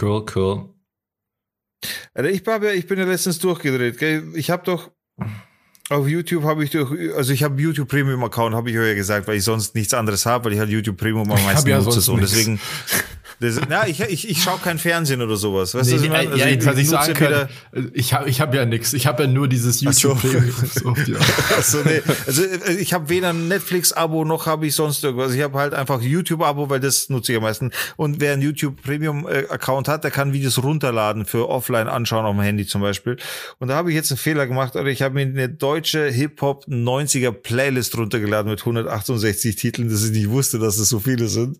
Cool, cool. Also ich, hab ja, ich bin ja letztens durchgedreht. Gell? Ich habe doch auf YouTube habe ich doch, also ich habe YouTube Premium Account, habe ich euch ja gesagt, weil ich sonst nichts anderes habe, weil ich halt YouTube Premium am meisten ja nutze. Und deswegen, das, na, ich, ich, ich schaue kein Fernsehen oder sowas. Weißt du, was Nee, ich meine? ja, Also jetzt hatte ich nutze sagen können, ich habe ich hab ja nix. Ich habe ja nur dieses so. YouTube. So. Achso, nee. Also äh, ich habe weder ein Netflix-Abo noch habe ich sonst irgendwas. Ich habe halt einfach YouTube-Abo, weil das nutze ich am meisten. Und wer einen YouTube Premium-Account hat, der kann Videos runterladen für offline anschauen auf dem Handy zum Beispiel. Und da habe ich jetzt einen Fehler gemacht, oder ich habe mir eine deutsche Hip-Hop 90er Playlist runtergeladen mit 168 Titeln, dass ich nicht wusste, dass es so viele sind.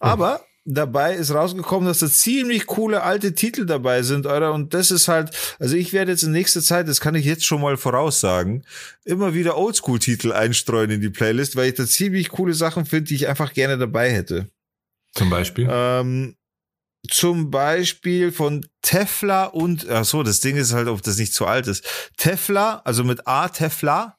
Aber dabei ist rausgekommen, dass da ziemlich coole alte Titel dabei sind, Alter. Und das ist halt, also ich werde jetzt in nächster Zeit, das kann ich jetzt schon mal voraussagen, immer wieder Oldschool-Titel einstreuen in die Playlist, weil ich da ziemlich coole Sachen finde, die ich einfach gerne dabei hätte. Zum Beispiel. Ähm, zum Beispiel von Tefla und, ach so, das Ding ist halt, ob das nicht zu alt ist. Tefla, also mit A, Tefla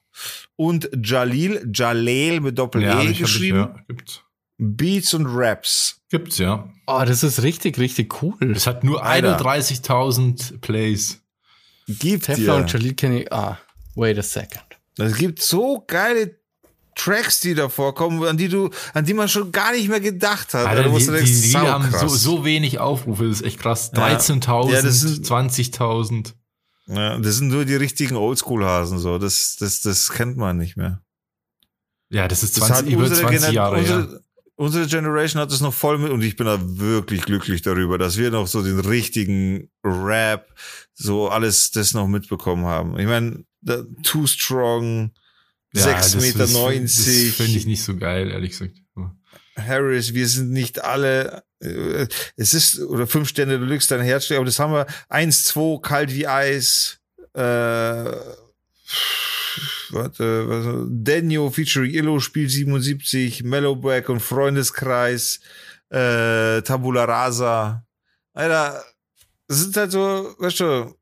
und Jalil, Jaleel mit Doppel-E ich, geschrieben. Ich, ja. Beats und Raps. Gibt's, ja. Oh, das ist richtig, richtig cool. Es hat nur Alter. 31.000 Plays. Gibt Tefla ja. und Jalil kenne ich. Ah, wait a second. Es gibt so geile Tracks, die da vorkommen, an die du, an die man schon gar nicht mehr gedacht hat. Alter, Da die, die, die haben so, so wenig Aufrufe, das ist echt krass. Ja. 13.000, Ja, das sind- 20.000. Ja, das sind nur die richtigen Oldschool-Hasen, so. Das, das, das kennt man nicht mehr. Ja, das ist Das 20, über 20 Gener- Jahre her. Unsere, Generation hat es noch voll mit und ich bin da wirklich glücklich darüber, dass wir noch so den richtigen Rap, so alles das noch mitbekommen haben. Ich meine, Too Strong, Ja, 6 das- Meter das, 90. Das finde ich nicht so geil, ehrlich gesagt. Harris, wir sind nicht alle, äh, es ist, oder fünf Sterne Deluxe, dein Herz steht, aber das haben wir, eins, zwei, kalt wie Eis, äh, warte, warte, Daniel featuring Illo, Spiel 77, Mellowback und Freundeskreis, äh, Tabula Rasa. Alter, das sind halt so, weißt du,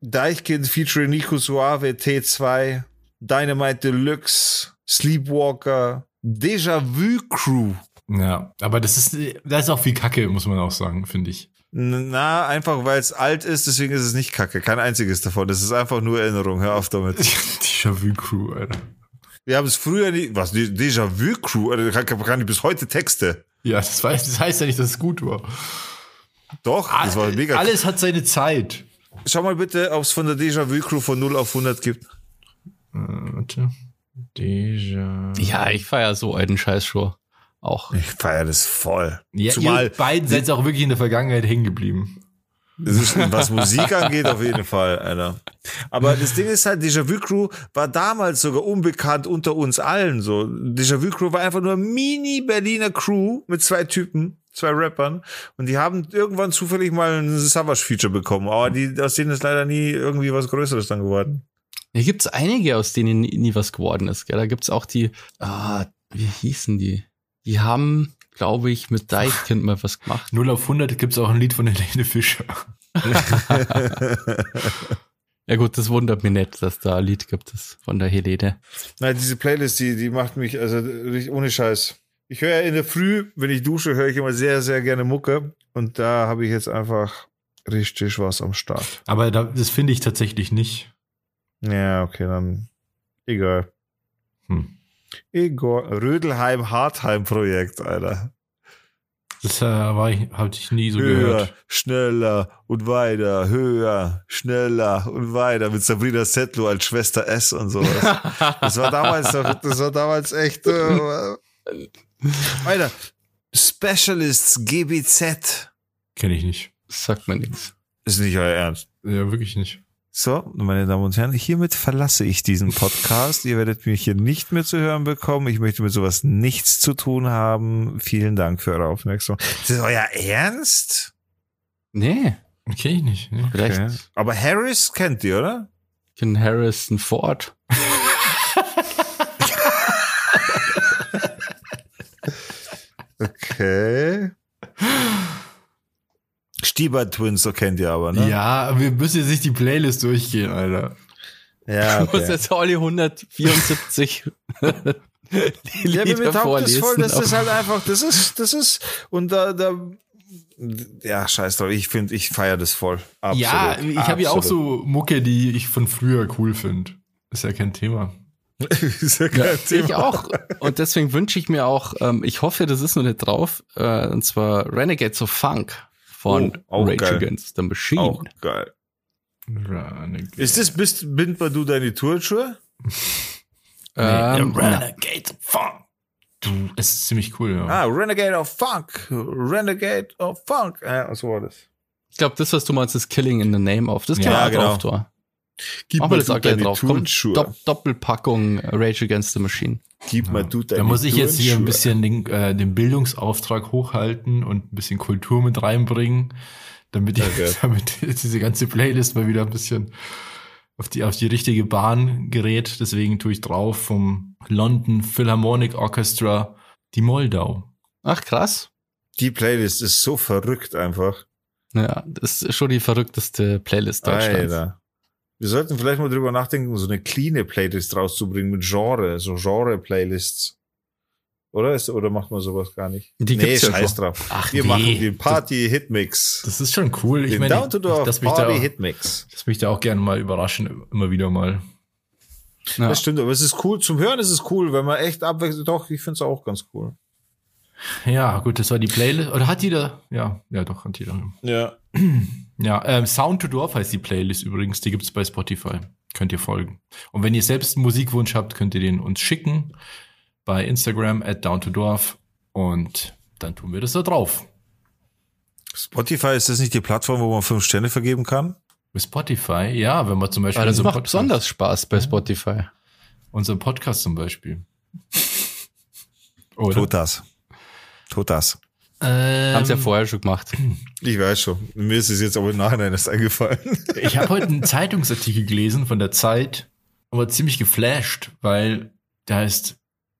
Deichkind featuring Nico Suave, T2, Dynamite Deluxe, Sleepwalker, Déjà Vu Crew. Ja, aber das ist, da ist auch viel Kacke, muss man auch sagen, finde ich. Na, einfach weil es alt ist, deswegen ist es nicht kacke. Kein einziges davon. Das ist einfach nur Erinnerung. Hör auf damit. Déjà-vu-Crew, Alter. Wir haben es früher nie. Was? Déjà-vu-Crew? Alter, kann, kann, kann ich bis heute Texte. Ja, das, weiß, das heißt ja nicht, dass es gut war. Doch, das war mega. Alles hat seine Zeit. Schau mal bitte, ob es von der Déjà-vu-Crew von 0 auf 100 gibt. Äh, warte. Déjà. Ja, ich feier so einen Scheiß schon. Auch. Ich feiere das voll. Ja, Zumal beiden seid auch wirklich in der Vergangenheit hängen geblieben. Ist, was Musik angeht, auf jeden Fall, Alter. Aber das Ding ist halt, Déjà-vu Crew war damals sogar unbekannt unter uns allen, so. Déjà-vu Crew war einfach nur Mini-Berliner Crew mit zwei Typen, zwei Rappern. Und die haben irgendwann zufällig mal ein Savage-Feature bekommen. Aber die, aus denen ist leider nie irgendwie was Größeres dann geworden. Hier gibt's einige, aus denen nie, nie was geworden ist, gell? Da gibt's auch die, ah, wie hießen die? Die haben, glaube ich, mit Deichkind mal was gemacht. 0 auf 100 gibt's auch ein Lied von Helene Fischer. Ja gut, das wundert mich nicht, dass da ein Lied gibt, das von der Helene. Nein, diese Playlist, die, die macht mich, also richtig ohne Scheiß. Ich höre ja in der Früh, wenn ich dusche, höre ich immer sehr, sehr gerne Mucke. Und da habe ich jetzt einfach richtig was am Start. Aber da, das finde ich tatsächlich nicht. Ja, okay, dann egal. Hm. Egal. Rödelheim Hartheim Projekt, Alter. Das äh, war ich, hab ich nie so höher, gehört. schneller und weiter, höher, schneller und weiter mit Sabrina Settler als Schwester S und sowas. das war damals, doch- das war damals echt. Äh, Alter, Specialists GBZ. Kenne ich nicht. Das sagt mir nichts. Ist nicht euer Ernst. Ja, wirklich nicht. So, meine Damen und Herren, hiermit verlasse ich diesen Podcast. Ihr werdet mich hier nicht mehr zu hören bekommen. Ich möchte mit sowas nichts zu tun haben. Vielen Dank für eure Aufmerksamkeit. Ist das euer Ernst? Nee, Kenne ich nicht. Ne? vielleicht Okay. Aber Harris kennt ihr, oder? Ken Harrison Ford. Okay. Stieber Twins, so kennt ihr aber, ne? Ja, wir müssen jetzt nicht die Playlist durchgehen, Alter. Ja, Du musst okay. jetzt alle 174 Ja, Lieder mir taugt das voll, das ist halt einfach, das ist, das ist, und da, da, ja, scheiß drauf, ich finde, ich feiere das voll. Absolut. ja, ich habe ja auch so Mucke, die ich von früher cool finde. Ist ja kein Thema. ist ja kein Thema. Ich auch. Und deswegen wünsche ich mir auch, ähm, ich hoffe, das ist noch nicht drauf, äh, und zwar Renegades of Funk von Oh, Rage geil. Against the Machine. Auch geil. Renegade. Ist das, bist, bind mal du deine Turnschuhe? Ähm, nee, Renegade Funk. Du, es ist ziemlich cool, ja. Ah, Renegade of Funk. Renegade of Funk. Ja, so war das. ich glaube, das, was du meinst, ist Killing in the Name of. Das Ja, kann auch genau. drauf tun. Gib wir das auch gleich drauf. Turnschuhe. Doppelpackung Rage Against the Machine. Gib mal du deine Da muss ich jetzt hier ein bisschen den, äh, den Bildungsauftrag hochhalten und ein bisschen Kultur mit reinbringen, damit, ich, Okay. damit diese ganze Playlist mal wieder ein bisschen auf die, auf die richtige Bahn gerät. Deswegen tue ich drauf vom London Philharmonic Orchestra die Moldau. Ach, krass. Die Playlist ist so verrückt einfach. Ja, das ist schon die verrückteste Playlist Deutschlands. Alter. Wir sollten vielleicht mal drüber nachdenken, so eine cleane Playlist rauszubringen mit Genre, so Genre-Playlists. Oder ist, oder macht man sowas gar nicht? Die nee, gibt's ja scheiß schon. drauf. Ach Wir nee, machen den Party-Hitmix. Das ist schon cool. Ich Den meine, Down to da, Party-Hitmix. lass mich da auch gerne mal überraschen, immer wieder mal. Ja. Das stimmt, aber es ist cool. Zum Hören ist es cool, wenn man echt abwechselt. Doch, ich finde es auch ganz cool. Ja, gut, das war die Playlist. Oder hat die da? Ja, ja, doch, hat die da. Ja. Ja, ähm, Sound to Dorf heißt die Playlist übrigens. Die gibt's bei Spotify. Könnt ihr folgen. Und wenn ihr selbst einen Musikwunsch habt, könnt ihr den uns schicken bei Instagram at down to Dorf und dann tun wir das da drauf. Spotify, ist das nicht die Plattform, wo man fünf Sterne vergeben kann? Bei Spotify, ja, wenn man zum Beispiel Aber das macht Podcast- besonders Spaß bei Spotify. unseren Podcast zum Beispiel. Oder? Tut das. Tut das. Ähm, Haben sie ja vorher schon gemacht. Ich weiß schon. Mir ist es jetzt aber im Nachhinein erst eingefallen. Ich habe heute einen Zeitungsartikel gelesen von der Zeit und war ziemlich geflasht, weil der heißt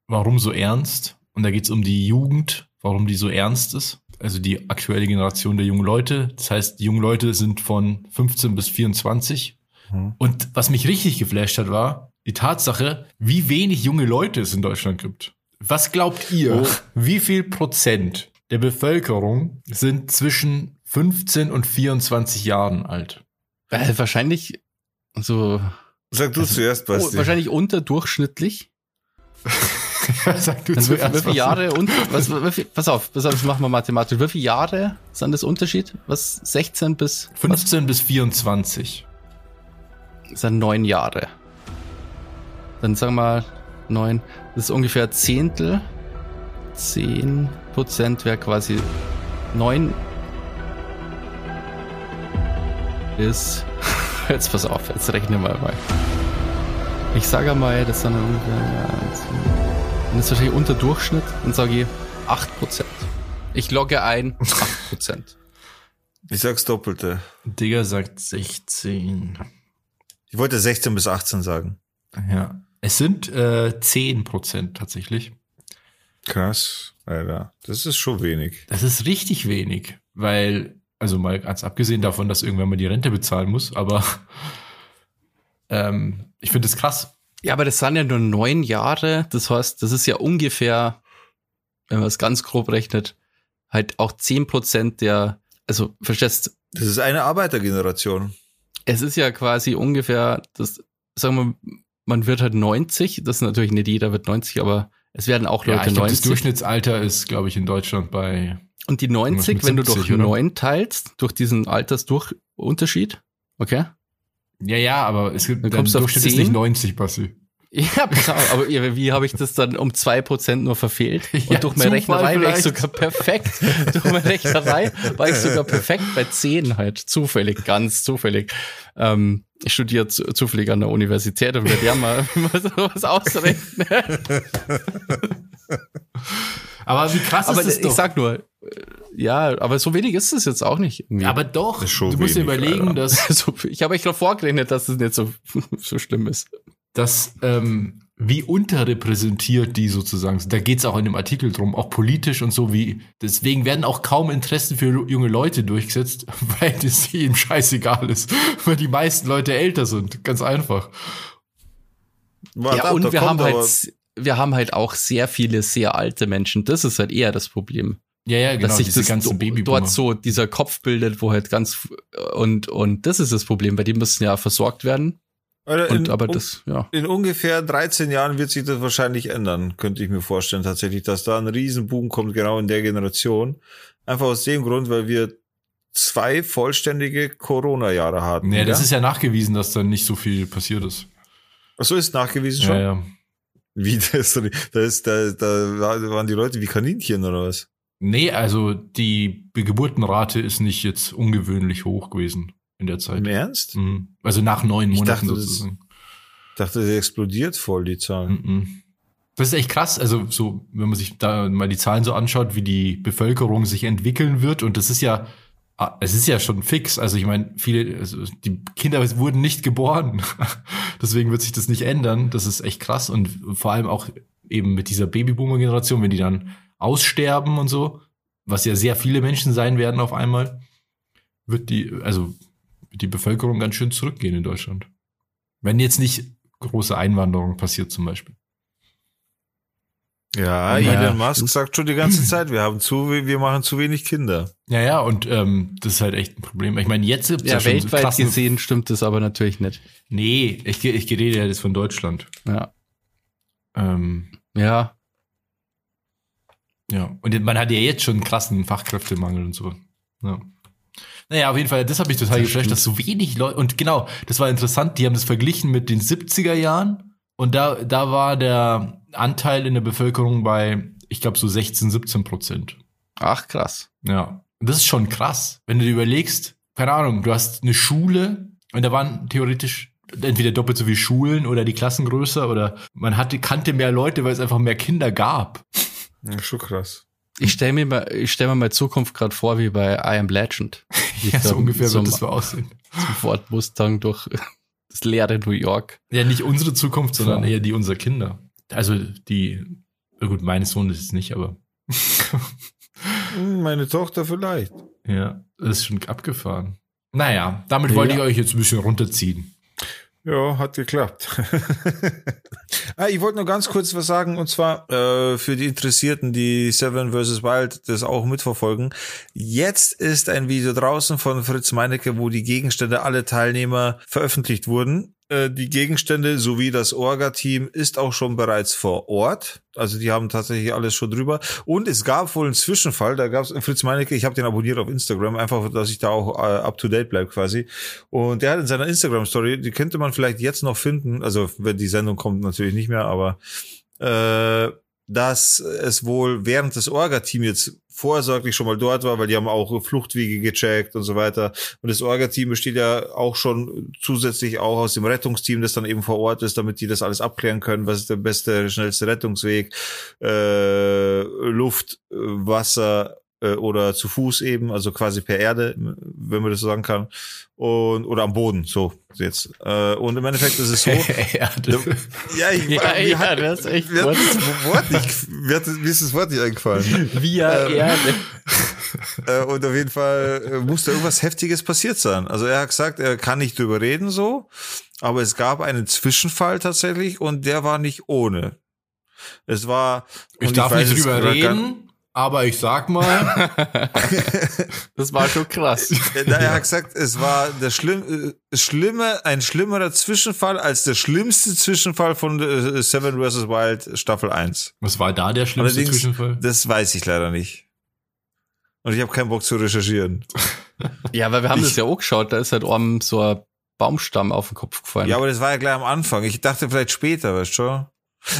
Warum so ernst? Und da geht's um die Jugend, warum die so ernst ist. Also die aktuelle Generation der jungen Leute. Das heißt, die jungen Leute sind von 15 bis 24. Mhm. Und was mich richtig geflasht hat, war die Tatsache, wie wenig junge Leute es in Deutschland gibt. Was glaubt ihr, Oh. wie viel Prozent der Bevölkerung sind zwischen 15 und 24 Jahren alt? Äh, wahrscheinlich so Sag du zuerst, oh, Basti. wahrscheinlich unterdurchschnittlich. Sag du Dann wie, zuerst, wie viele was- Jahre und was, wie pass auf, pass auf, das machen wir mathematisch. Wie viele Jahre sind das Unterschied? Was 16 bis 15 bis 24. was sind neun Jahre. Dann sagen wir neun, das ist ungefähr Zehntel. Zehn Prozent wäre quasi neun ist jetzt pass auf, jetzt rechnen wir mal. Ich sage mal, das sind ungefähr ja, das ist wahrscheinlich unter Durchschnitt, dann sage ich 8%. Ich logge ein 8%. Ich sag's Doppelte. Digger sagt 16. Ich wollte 16 bis 18 sagen. Ja. Es sind äh, 10 Prozent tatsächlich. Krass, Alter. Das ist schon wenig. Das ist richtig wenig, weil, also mal ganz abgesehen davon, dass irgendwann mal die Rente bezahlen muss, aber ähm, ich finde es krass. Ja, aber das sind ja nur neun Jahre. Das heißt, das ist ja ungefähr, wenn man es ganz grob rechnet, halt auch 10% der, also verstehst, Das ist eine Arbeitergeneration. es ist ja quasi ungefähr, das, sagen wir, man wird halt 90, das ist natürlich nicht jeder wird 90, aber es werden auch Ja, Leute ich glaub, das 90. Durchschnittsalter ist, glaube ich, in Deutschland bei. Und die 90, mit wenn du 70, durch oder? 9 teilst, durch diesen Altersdurchunterschied, okay? Ja, ja, aber es gibt Dann kommst du auf Durchschnitt ist 10. nicht 90, Basti. Ja, aber ja, wie habe ich das dann um 2% nur verfehlt? Und Ja, durch meine Zufall Rechnerei war ich vielleicht. sogar perfekt. durch meine Rechnerei war ich sogar perfekt bei 10 halt. Zufällig, ganz zufällig. Ähm, ich studiere zu, zufällig an der Universität und werde ja mal, sowas ausrechnen. Aber wie krass aber ist das ich doch? sag nur, äh, ja, aber so wenig ist es jetzt auch nicht. irgendwie. aber doch, du musst dir wenig, überlegen, Alter. dass also, ich habe echt noch vorgerechnet, dass es nicht so, so schlimm ist. dass ähm, wie unterrepräsentiert die sozusagen sind. Da geht's auch in dem Artikel drum, auch politisch und so wie. Deswegen werden auch kaum Interessen für junge Leute durchgesetzt, weil das ihnen scheißegal ist, weil die meisten Leute älter sind. Ganz einfach. Warte ja, ab, und wir haben halt, wir haben halt auch sehr viele sehr alte Menschen. Das ist halt eher das Problem. Ja, ja, genau. dass sich diese das ganzen do- Babyboomer. dort so dieser Kopf bildet, wo halt ganz und und das ist das Problem, weil die müssen ja versorgt werden. Alter, Und in, aber das, ja. in ungefähr 13 Jahren wird sich das wahrscheinlich ändern, könnte ich mir vorstellen tatsächlich, dass da ein Riesenboom kommt, genau in der Generation. Einfach aus dem Grund, weil wir zwei vollständige Corona-Jahre hatten. Nee, das ja? ist ja nachgewiesen, dass da nicht so viel passiert ist. Ach so ist nachgewiesen schon. Ja, ja. Wie das, da ist, da, da waren die Leute wie Kaninchen oder was? Nee, also die Geburtenrate ist nicht jetzt ungewöhnlich hoch gewesen in der Zeit. Im Ernst? Mhm. Also nach neun Ich Monaten dachte, sozusagen. Ich dachte, das explodiert voll, die Zahlen. Mhm. Das ist echt krass. Also so, wenn man sich da mal die Zahlen so anschaut, wie die Bevölkerung sich entwickeln wird, und das ist ja, ah, es ist ja schon fix. Also ich meine, viele, also die Kinder wurden nicht geboren. Deswegen wird sich das nicht ändern. Das ist echt krass. Und vor allem auch eben mit dieser Babyboomer-Generation, wenn die dann aussterben und so, was ja sehr viele Menschen sein werden auf einmal, wird die, also die Bevölkerung ganz schön zurückgehen in Deutschland. Wenn jetzt nicht große Einwanderung passiert zum Beispiel. Ja, Ja. Elon Musk sagt schon die ganze Zeit, wir haben zu, wir machen zu wenig Kinder. Ja, ja, und ähm, das ist halt echt ein Problem. Ich meine, jetzt ja, Ja, weltweit krassen- gesehen stimmt das aber natürlich nicht. Nee, ich, ich rede ja jetzt von Deutschland. Ja. Ähm, Ja. ja, und man hat ja jetzt schon einen krassen Fachkräftemangel und so. Ja. Naja, auf jeden Fall, das hat mich total Das geflasht, stimmt. dass so wenig Leute, und genau, das war interessant, die haben das verglichen mit den 70er Jahren und da, da war der Anteil in der Bevölkerung bei, ich glaube, so 16, 17 Prozent. Ach, krass. Ja, und das ist schon krass, wenn du dir überlegst, keine Ahnung, du hast eine Schule und da waren theoretisch entweder doppelt so viele Schulen oder die Klassen größer oder man hatte, kannte mehr Leute, weil es einfach mehr Kinder gab. Ja, schon krass. Ich stelle mir mal, ich stell mir mal Zukunft gerade vor wie bei I Am Legend. Ja, so ungefähr zum, wird das so aussehen. zum Ford Mustang durch das leere New York. Ja, nicht unsere Zukunft, sondern Ja. eher die unserer Kinder. Also die, gut, meines Sohnes ist es nicht, aber Hm, Meine Tochter vielleicht. ja, das ist schon abgefahren. Naja, damit Ja. wollte ich euch jetzt ein bisschen runterziehen. Ja, hat geklappt. ah, ich wollte nur ganz kurz was sagen, und zwar äh, für die Interessierten, die Seven vs. Wild das auch mitverfolgen. Jetzt ist ein Video draußen von Fritz Meinecke, wo die Gegenstände alle Teilnehmer veröffentlicht wurden. Äh, die Gegenstände sowie das Orga-Team ist auch schon bereits vor Ort. Also die haben tatsächlich alles schon drüber. Und es gab wohl einen Zwischenfall, da gab es Fritz Meinecke, ich habe den abonniert auf Instagram, einfach, dass ich da auch äh, up-to-date bleib quasi. Und der hat in seiner Instagram-Story, die könnte man vielleicht jetzt noch finden, also wenn die Sendung kommt natürlich nicht mehr, aber äh, dass es wohl während das Orga-Team jetzt vorsorglich schon mal dort war, weil die haben auch Fluchtwege gecheckt und so weiter. Und das Orga-Team besteht ja auch schon zusätzlich auch aus dem Rettungsteam, das dann eben vor Ort ist, damit die das alles abklären können. Was ist der beste, schnellste Rettungsweg? Äh, Luft, Wasser, äh, oder zu Fuß eben, also quasi per Erde, wenn man das so sagen kann, und oder am Boden, so jetzt. Äh, und im Endeffekt ist es so. Erde. ja, ich, ja, mir ja, hat, das ist echt mir, Wort. Wort nicht, mir, hat, mir ist das Wort nicht eingefallen. Via Ähm, Erde. äh, und auf jeden Fall äh, musste irgendwas Heftiges passiert sein. Also er hat gesagt, er kann nicht drüber reden so, aber es gab einen Zwischenfall tatsächlich und der war nicht ohne. Es war. Ich darf weiß nicht drüber reden, aber ich sag mal, Das war schon krass. Na, Er hat gesagt, es war der schlimm, äh, schlimme, ein schlimmerer Zwischenfall als der schlimmste Zwischenfall von äh, Seven vs. Wild Staffel 1. was war da der schlimmste Allerdings, Zwischenfall? das weiß ich leider nicht. Und ich habe keinen Bock zu recherchieren. Ja, weil wir haben Ich- das ja auch geschaut, da ist halt oben so ein Baumstamm auf den Kopf gefallen. Ja, aber das war ja gleich am Anfang. Ich dachte vielleicht später, weißt du schon?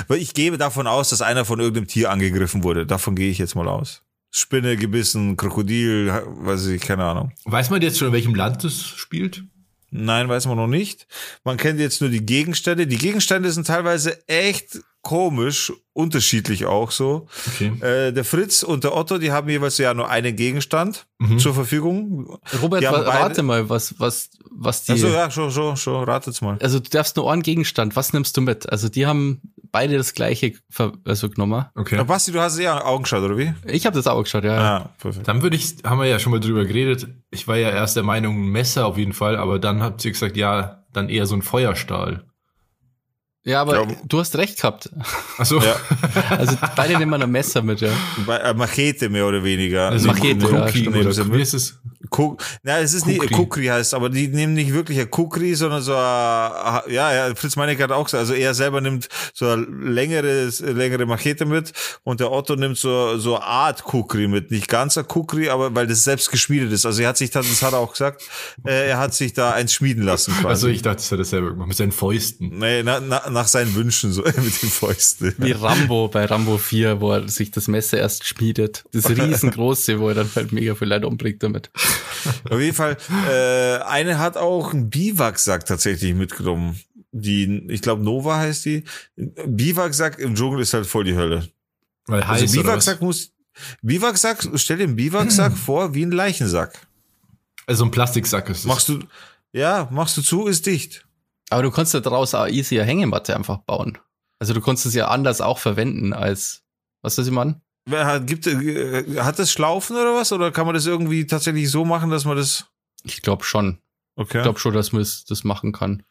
Weil ich gehe davon aus, dass einer von irgendeinem Tier angegriffen wurde. Davon gehe ich jetzt mal aus. Spinne gebissen, Krokodil, weiß ich, keine Ahnung. Weiß man jetzt schon, in welchem Land das spielt? Nein, weiß man noch nicht. Man kennt jetzt nur die Gegenstände. Die Gegenstände sind teilweise echt komisch, unterschiedlich auch so. Okay. Äh, der Fritz und der Otto, die haben jeweils ja nur einen Gegenstand Mhm. zur Verfügung. Robert, die haben wa- beide- rate mal, was, was, was die. Also ja, schon, schon, schon, ratet's mal. Also du darfst nur einen Gegenstand. Was nimmst du mit? Also die haben beide das gleiche ver also genommen. Okay. Ja. Basti, du hast ja Augen geschaut, oder wie? Ich habe das auch geschaut, ja. Ah, perfekt. Dann würde ich, haben wir ja schon mal drüber geredet. Ich war ja erst der Meinung, ein Messer auf jeden Fall, aber dann habt ihr gesagt, ja, dann eher so ein Feuerstahl. Ja, aber Ja. du hast recht gehabt. Achso. Ja. Also beide nehmen ein Messer mit, ja. Bei, äh, Machete mehr oder weniger. Also Machete, ja, Kukri stimmt. oder Sie wie ist es? Kuk Na, es ist nicht, Kukri. Kukri heißt, aber die nehmen nicht wirklich ein Kukri, sondern so, ein, ja, ja, Fritz Meinecke hat auch gesagt, also er selber nimmt so eine längere, längere Machete mit und der Otto nimmt so, so eine Art Kukri mit, nicht ganz ein Kukri, aber weil das selbst geschmiedet ist. Also er hat sich, das das hat er auch gesagt, äh, er hat sich da eins schmieden lassen quasi. Also ich dachte, das hat er selber gemacht, mit seinen Fäusten. Nee, na, na, nach seinen Wünschen, so mit den Fäusten. Wie Rambo bei Rambo 4, wo er sich das Messer erst schmiedet. Das riesengroße, wo er dann halt mega viel Leute umbringt damit. Auf jeden Fall, äh, eine hat auch einen Biwaksack tatsächlich mitgenommen. Die, ich glaube Nova heißt die. Biwaksack im Dschungel ist halt voll die Hölle. Weil heiß Also oder was? Biwaksack muss, Biwaksack, stell dir einen Biwaksack vor wie ein Leichensack. Also ein Plastiksack ist es. Machst du, ja, machst du zu, ist dicht. Aber du konntest ja daraus auch easy Hängematte einfach bauen. Also du konntest es ja anders auch verwenden als, was ist das? Wer Hat, gibt, äh, hat das Schlaufen oder was? Oder kann man das irgendwie tatsächlich so machen, dass man das, Ich glaube schon. okay. Ich glaube schon, dass man es- das machen kann.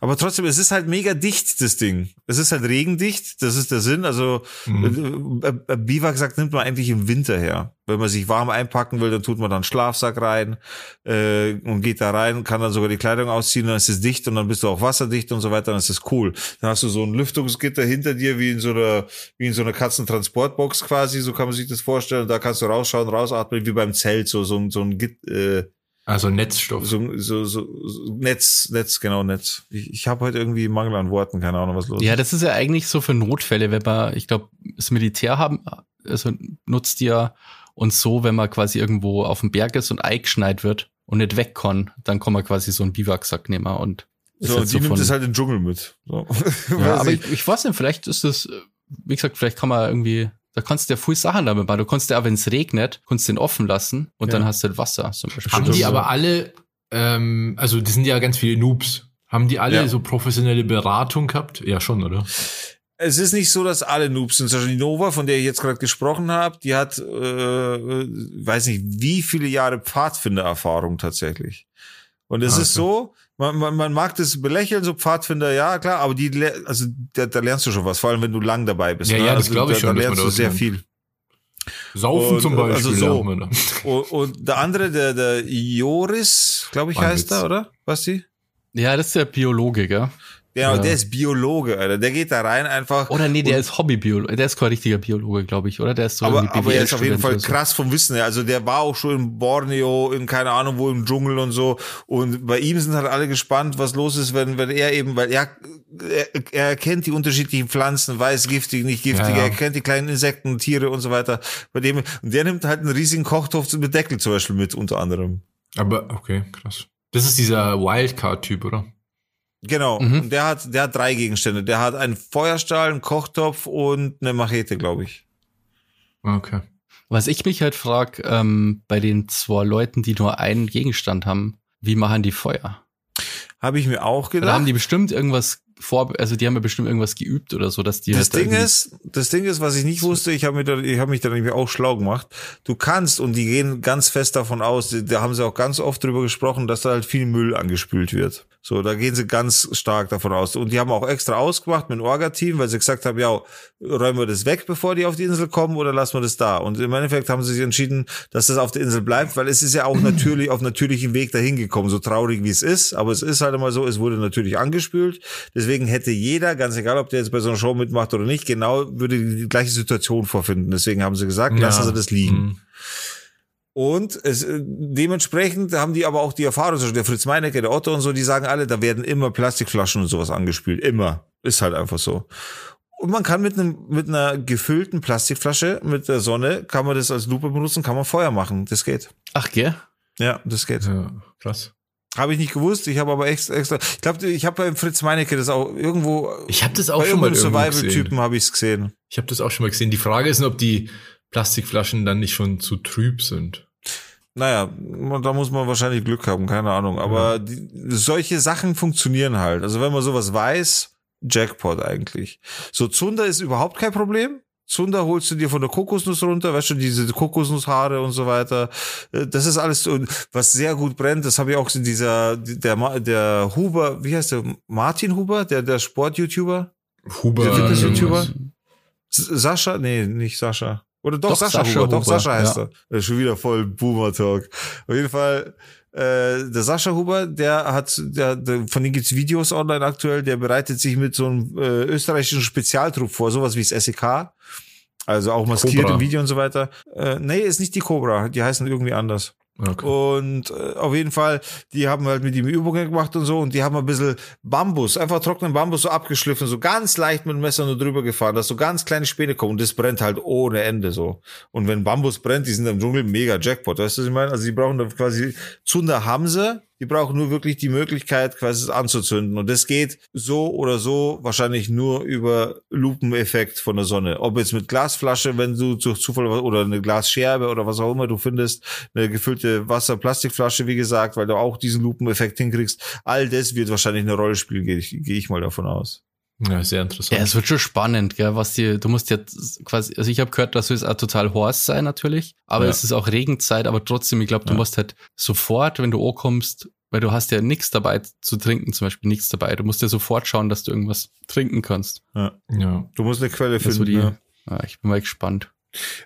Aber trotzdem, es ist halt mega dicht, das Ding. Es ist halt regendicht, das ist der Sinn. Also Mhm. äh, äh, Biwaksack nimmt man eigentlich im Winter her. Wenn man sich warm einpacken will, dann tut man dann Schlafsack rein äh, und geht da rein, kann dann sogar die Kleidung ausziehen, dann ist es dicht und dann bist du auch wasserdicht und so weiter, dann ist es cool. Dann hast du so ein Lüftungsgitter hinter dir, wie in so einer, wie in so einer Katzentransportbox quasi, so kann man sich das vorstellen. Da kannst du rausschauen, rausatmen, wie beim Zelt, so, so, ein- so ein Git, äh, Also Netzstoff. so, so, so, so Netz, Netz, genau, Netz. Ich, ich habe heute irgendwie Mangel an Worten, keine Ahnung, was los Ja, ist. das ist ja eigentlich so für Notfälle, wenn man, ich glaube, das Militär haben, also nutzt ja und so, wenn man quasi irgendwo auf dem Berg ist und eingeschneit wird und nicht weg kann, dann kann man quasi so einen Biwaksack nehmen und So, die nimmt von- es halt in den Dschungel mit. So. Ja, aber ich. ich, weiß nicht, vielleicht ist das, wie gesagt, vielleicht kann man irgendwie, da kannst du ja viel Sachen damit machen. Du kannst ja auch, wenn es regnet, kannst du den offen lassen und Ja. dann hast du halt Wasser zum Beispiel. Haben Stimmt. die aber alle, ähm, also das sind ja ganz viele Noobs. Haben die alle Ja. so professionelle Beratung gehabt? Ja, schon, oder? Es ist nicht so, dass alle Noobs sind. Zum Beispiel die Nova, von der ich jetzt gerade gesprochen habe, die hat, äh, weiß nicht, wie viele Jahre Pfadfindererfahrung tatsächlich. Und es Ah, ist okay. so, man, man, man mag das belächeln, so Pfadfinder, ja, klar, aber die, also da, da lernst du schon was, vor allem wenn du lang dabei bist. Ja, ne? ja, das also, glaub ich da, schon, Da lernst du sehr lernt. viel. Saufen Und, zum äh, Beispiel. also so. Und, und der andere, der, der Joris, glaube ich, Ein heißt Witz. er, oder? Basti? Ja, das ist der Biologe, gell? Genau, Ja. der ist Biologe, Alter. Der geht da rein einfach. Oder nee, der ist Hobbybiologe. Der ist kein richtiger Biologe, glaube ich, oder? Der ist so aber, aber er ist auf jeden Fall so. krass vom Wissen her. Also der war auch schon in Borneo, in keine Ahnung wo im Dschungel und so. Und bei ihm sind halt alle gespannt, was los ist, wenn, wenn er eben, weil er, er, er erkennt die unterschiedlichen Pflanzen, weiß giftig, nicht giftig, Ja, ja. er kennt die kleinen Insekten, Tiere und so weiter. Bei dem, und der nimmt halt einen riesigen Kochtopf mit Deckel zum Beispiel mit, unter anderem. Aber, okay, krass. Das ist dieser Wildcard-Typ, oder? Genau. Mhm. Und der hat, der hat drei Gegenstände. Der hat einen Feuerstahl, einen Kochtopf und eine Machete, glaube ich. Okay. Was ich mich halt frag, ähm, bei den zwei Leuten, die nur einen Gegenstand haben, wie machen die Feuer? Habe ich mir auch gedacht. Oder haben die bestimmt irgendwas vor, also die haben ja bestimmt irgendwas geübt oder so, dass die das halt da Ding irgendwie- ist, das Ding ist, was ich nicht wusste, ich habe mir da, ich habe mich da nämlich auch schlau gemacht. Du kannst und die gehen ganz fest davon aus, da haben sie auch ganz oft drüber gesprochen, dass da halt viel Müll angespült wird. So, da gehen sie ganz stark davon aus. Und die haben auch extra ausgemacht mit dem Orga-Team, weil sie gesagt haben, ja, räumen wir das weg, bevor die auf die Insel kommen, oder lassen wir das da? Und im Endeffekt haben sie sich entschieden, dass das auf der Insel bleibt, weil es ist ja auch natürlich auf natürlichem Weg dahin gekommen, so traurig wie es ist. Aber es ist halt immer so, es wurde natürlich angespült. Deswegen hätte jeder, ganz egal, ob der jetzt bei so einer Show mitmacht oder nicht, genau würde die gleiche Situation vorfinden. Deswegen haben sie gesagt, lassen sie das liegen. Mhm. Und es, äh, dementsprechend haben die aber auch die Erfahrung, Beispiel der Fritz Meinecke, der Otto und so, die sagen alle, da werden immer Plastikflaschen und sowas angespült. Immer. Ist halt einfach so. Und man kann mit einem, mit einer gefüllten Plastikflasche, mit der Sonne, kann man das als Lupe benutzen, kann man Feuer machen. Das geht. Ach, gell? Ja, das geht. Ja, krass. Habe ich nicht gewusst. Ich habe aber extra, extra. Ich glaube, ich habe beim Fritz Meinecke das auch irgendwo. Ich habe das auch bei schon mal. Survival-Typen habe ich es gesehen. Ich habe das auch schon mal gesehen. Die Frage ist, nur, ob die Plastikflaschen dann nicht schon zu trüb sind. Naja, da muss man wahrscheinlich Glück haben, keine Ahnung. Aber die, solche Sachen funktionieren halt. Also wenn man sowas weiß, Jackpot eigentlich. So Zunder ist überhaupt kein Problem. Zunder holst du dir von der Kokosnuss runter, weißt du, diese Kokosnusshaare und so weiter. Äh, Das ist alles, was sehr gut brennt. Das habe ich auch in dieser, der, der Huber, wie heißt der? Martin Huber, der, der Sport-YouTuber? Huber. Der Fitness-YouTuber? S- Sascha? Nee, nicht Sascha. Oder doch, Doch, Sascha, Sascha Huber. Doch, Huber, Sascha heißt ja. er. Ist schon wieder voll Boomer-Talk. Auf jeden Fall, äh, der Sascha Huber, der hat, der, der, von dem gibt's Videos online aktuell, der bereitet sich mit so einem äh, österreichischen Spezialtrupp vor, sowas wie das SEK. Also auch maskiert Cobra. im Video und so weiter. Äh, nee, ist nicht die Cobra, die heißen irgendwie anders. Okay. Und äh, auf jeden Fall, die haben halt mit ihm Übungen gemacht und so und die haben ein bisschen Bambus, einfach trockenen Bambus so abgeschliffen, so ganz leicht mit dem Messer nur drüber gefahren, dass so ganz kleine Späne kommen und das brennt halt ohne Ende so. Und wenn Bambus brennt, die sind im Dschungel mega Jackpot, weißt du, was ich meine? Also die brauchen da quasi Zunder haben sie, die brauchen nur wirklich die Möglichkeit, quasi es anzuzünden. Und das geht so oder so wahrscheinlich nur über Lupeneffekt von der Sonne. Ob jetzt mit Glasflasche, wenn du durch Zufall oder eine Glasscherbe oder was auch immer du findest, eine gefüllte Wasser-Plastikflasche, wie gesagt, weil du auch diesen Lupeneffekt hinkriegst. All das wird wahrscheinlich eine Rolle spielen, gehe ich, gehe ich mal davon aus. Ja, sehr interessant. Ja, es wird schon spannend, gell, was dir, du musst jetzt quasi, also ich habe gehört, dass es auch total heiß sein natürlich, aber Ja. es ist auch Regenzeit, aber trotzdem, ich glaube, du Ja. musst halt sofort, wenn du ankommst, weil du hast ja nichts dabei zu trinken, zum Beispiel nichts dabei, du musst ja sofort schauen, dass du irgendwas trinken kannst. Ja. ja. Du musst eine Quelle Das finden. die, ja. ja, ich bin mal gespannt.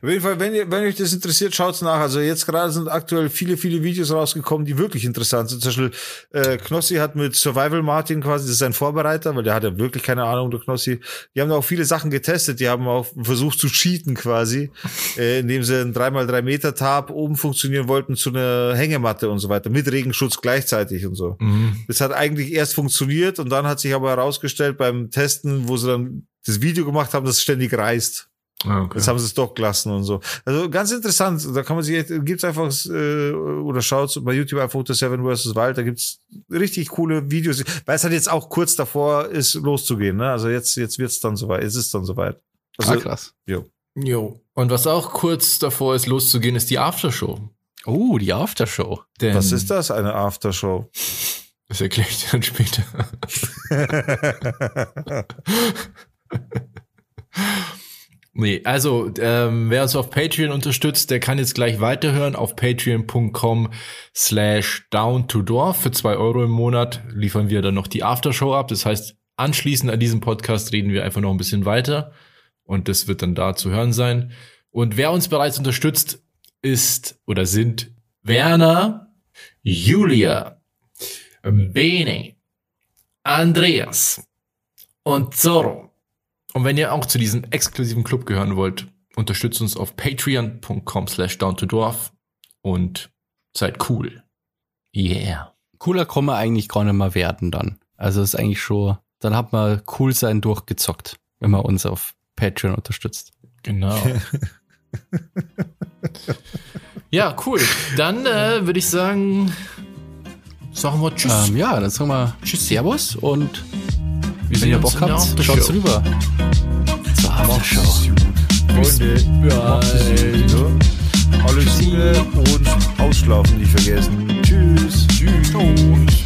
Auf jeden Fall, wenn ihr, wenn euch das interessiert, schaut's nach. Also jetzt gerade sind aktuell viele, viele Videos rausgekommen, die wirklich interessant sind. Zum Beispiel äh, Knossi hat mit Survival Martin quasi, das ist sein Vorbereiter, weil der hat ja wirklich keine Ahnung, der Knossi. Die haben da auch viele Sachen getestet. Die haben auch versucht zu cheaten quasi, äh, indem sie einen 3x3 Meter Tab oben funktionieren wollten zu einer Hängematte und so weiter, mit Regenschutz gleichzeitig und so. Mhm. Das hat eigentlich erst funktioniert und dann hat sich aber herausgestellt beim Testen, wo sie dann das Video gemacht haben, dass es ständig reißt. Ah, okay. Jetzt haben sie es doch gelassen und so. Also ganz interessant. Da kann man sich, gibt's einfach äh, oder schaut bei YouTube einfach unter Seven vs. Wild. Da gibt's richtig coole Videos, weil es halt jetzt auch kurz davor ist, loszugehen. Ne? Also jetzt jetzt wird's dann soweit. Es ist dann soweit. Also, ah, krass. Jo. Und was auch kurz davor ist, loszugehen, ist die Aftershow. Oh, die Aftershow. Denn was ist das? Eine Aftershow? Das erkläre ich dir dann später. Nee, also ähm, wer uns auf Patreon unterstützt, der kann jetzt gleich weiterhören. Auf patreon.com slash down to door für zwei Euro im Monat liefern wir dann noch die Aftershow ab. Das heißt, anschließend an diesem Podcast reden wir einfach noch ein bisschen weiter und das wird dann da zu hören sein. Und wer uns bereits unterstützt, ist oder sind Werner, Julia, Bene, Andreas und Zorro. Und wenn ihr auch zu diesem exklusiven Club gehören wollt, unterstützt uns auf patreon.com slash down to dorf und seid cool. Yeah. Cooler kann man eigentlich gar nicht mehr werden dann. Also ist eigentlich schon, dann hat man cool sein durchgezockt, wenn man uns auf Patreon unterstützt. Genau. ja, cool. Dann äh, würde ich sagen, sagen wir Tschüss. Ähm, ja, dann sagen wir Tschüss, Servus und wir wenn ihr Bock habt, schaut rüber. Zur Aftershow. Freunde, Ja. alles Gute und ausschlafen nicht vergessen. Tschüss. Tschüss. Tschüss.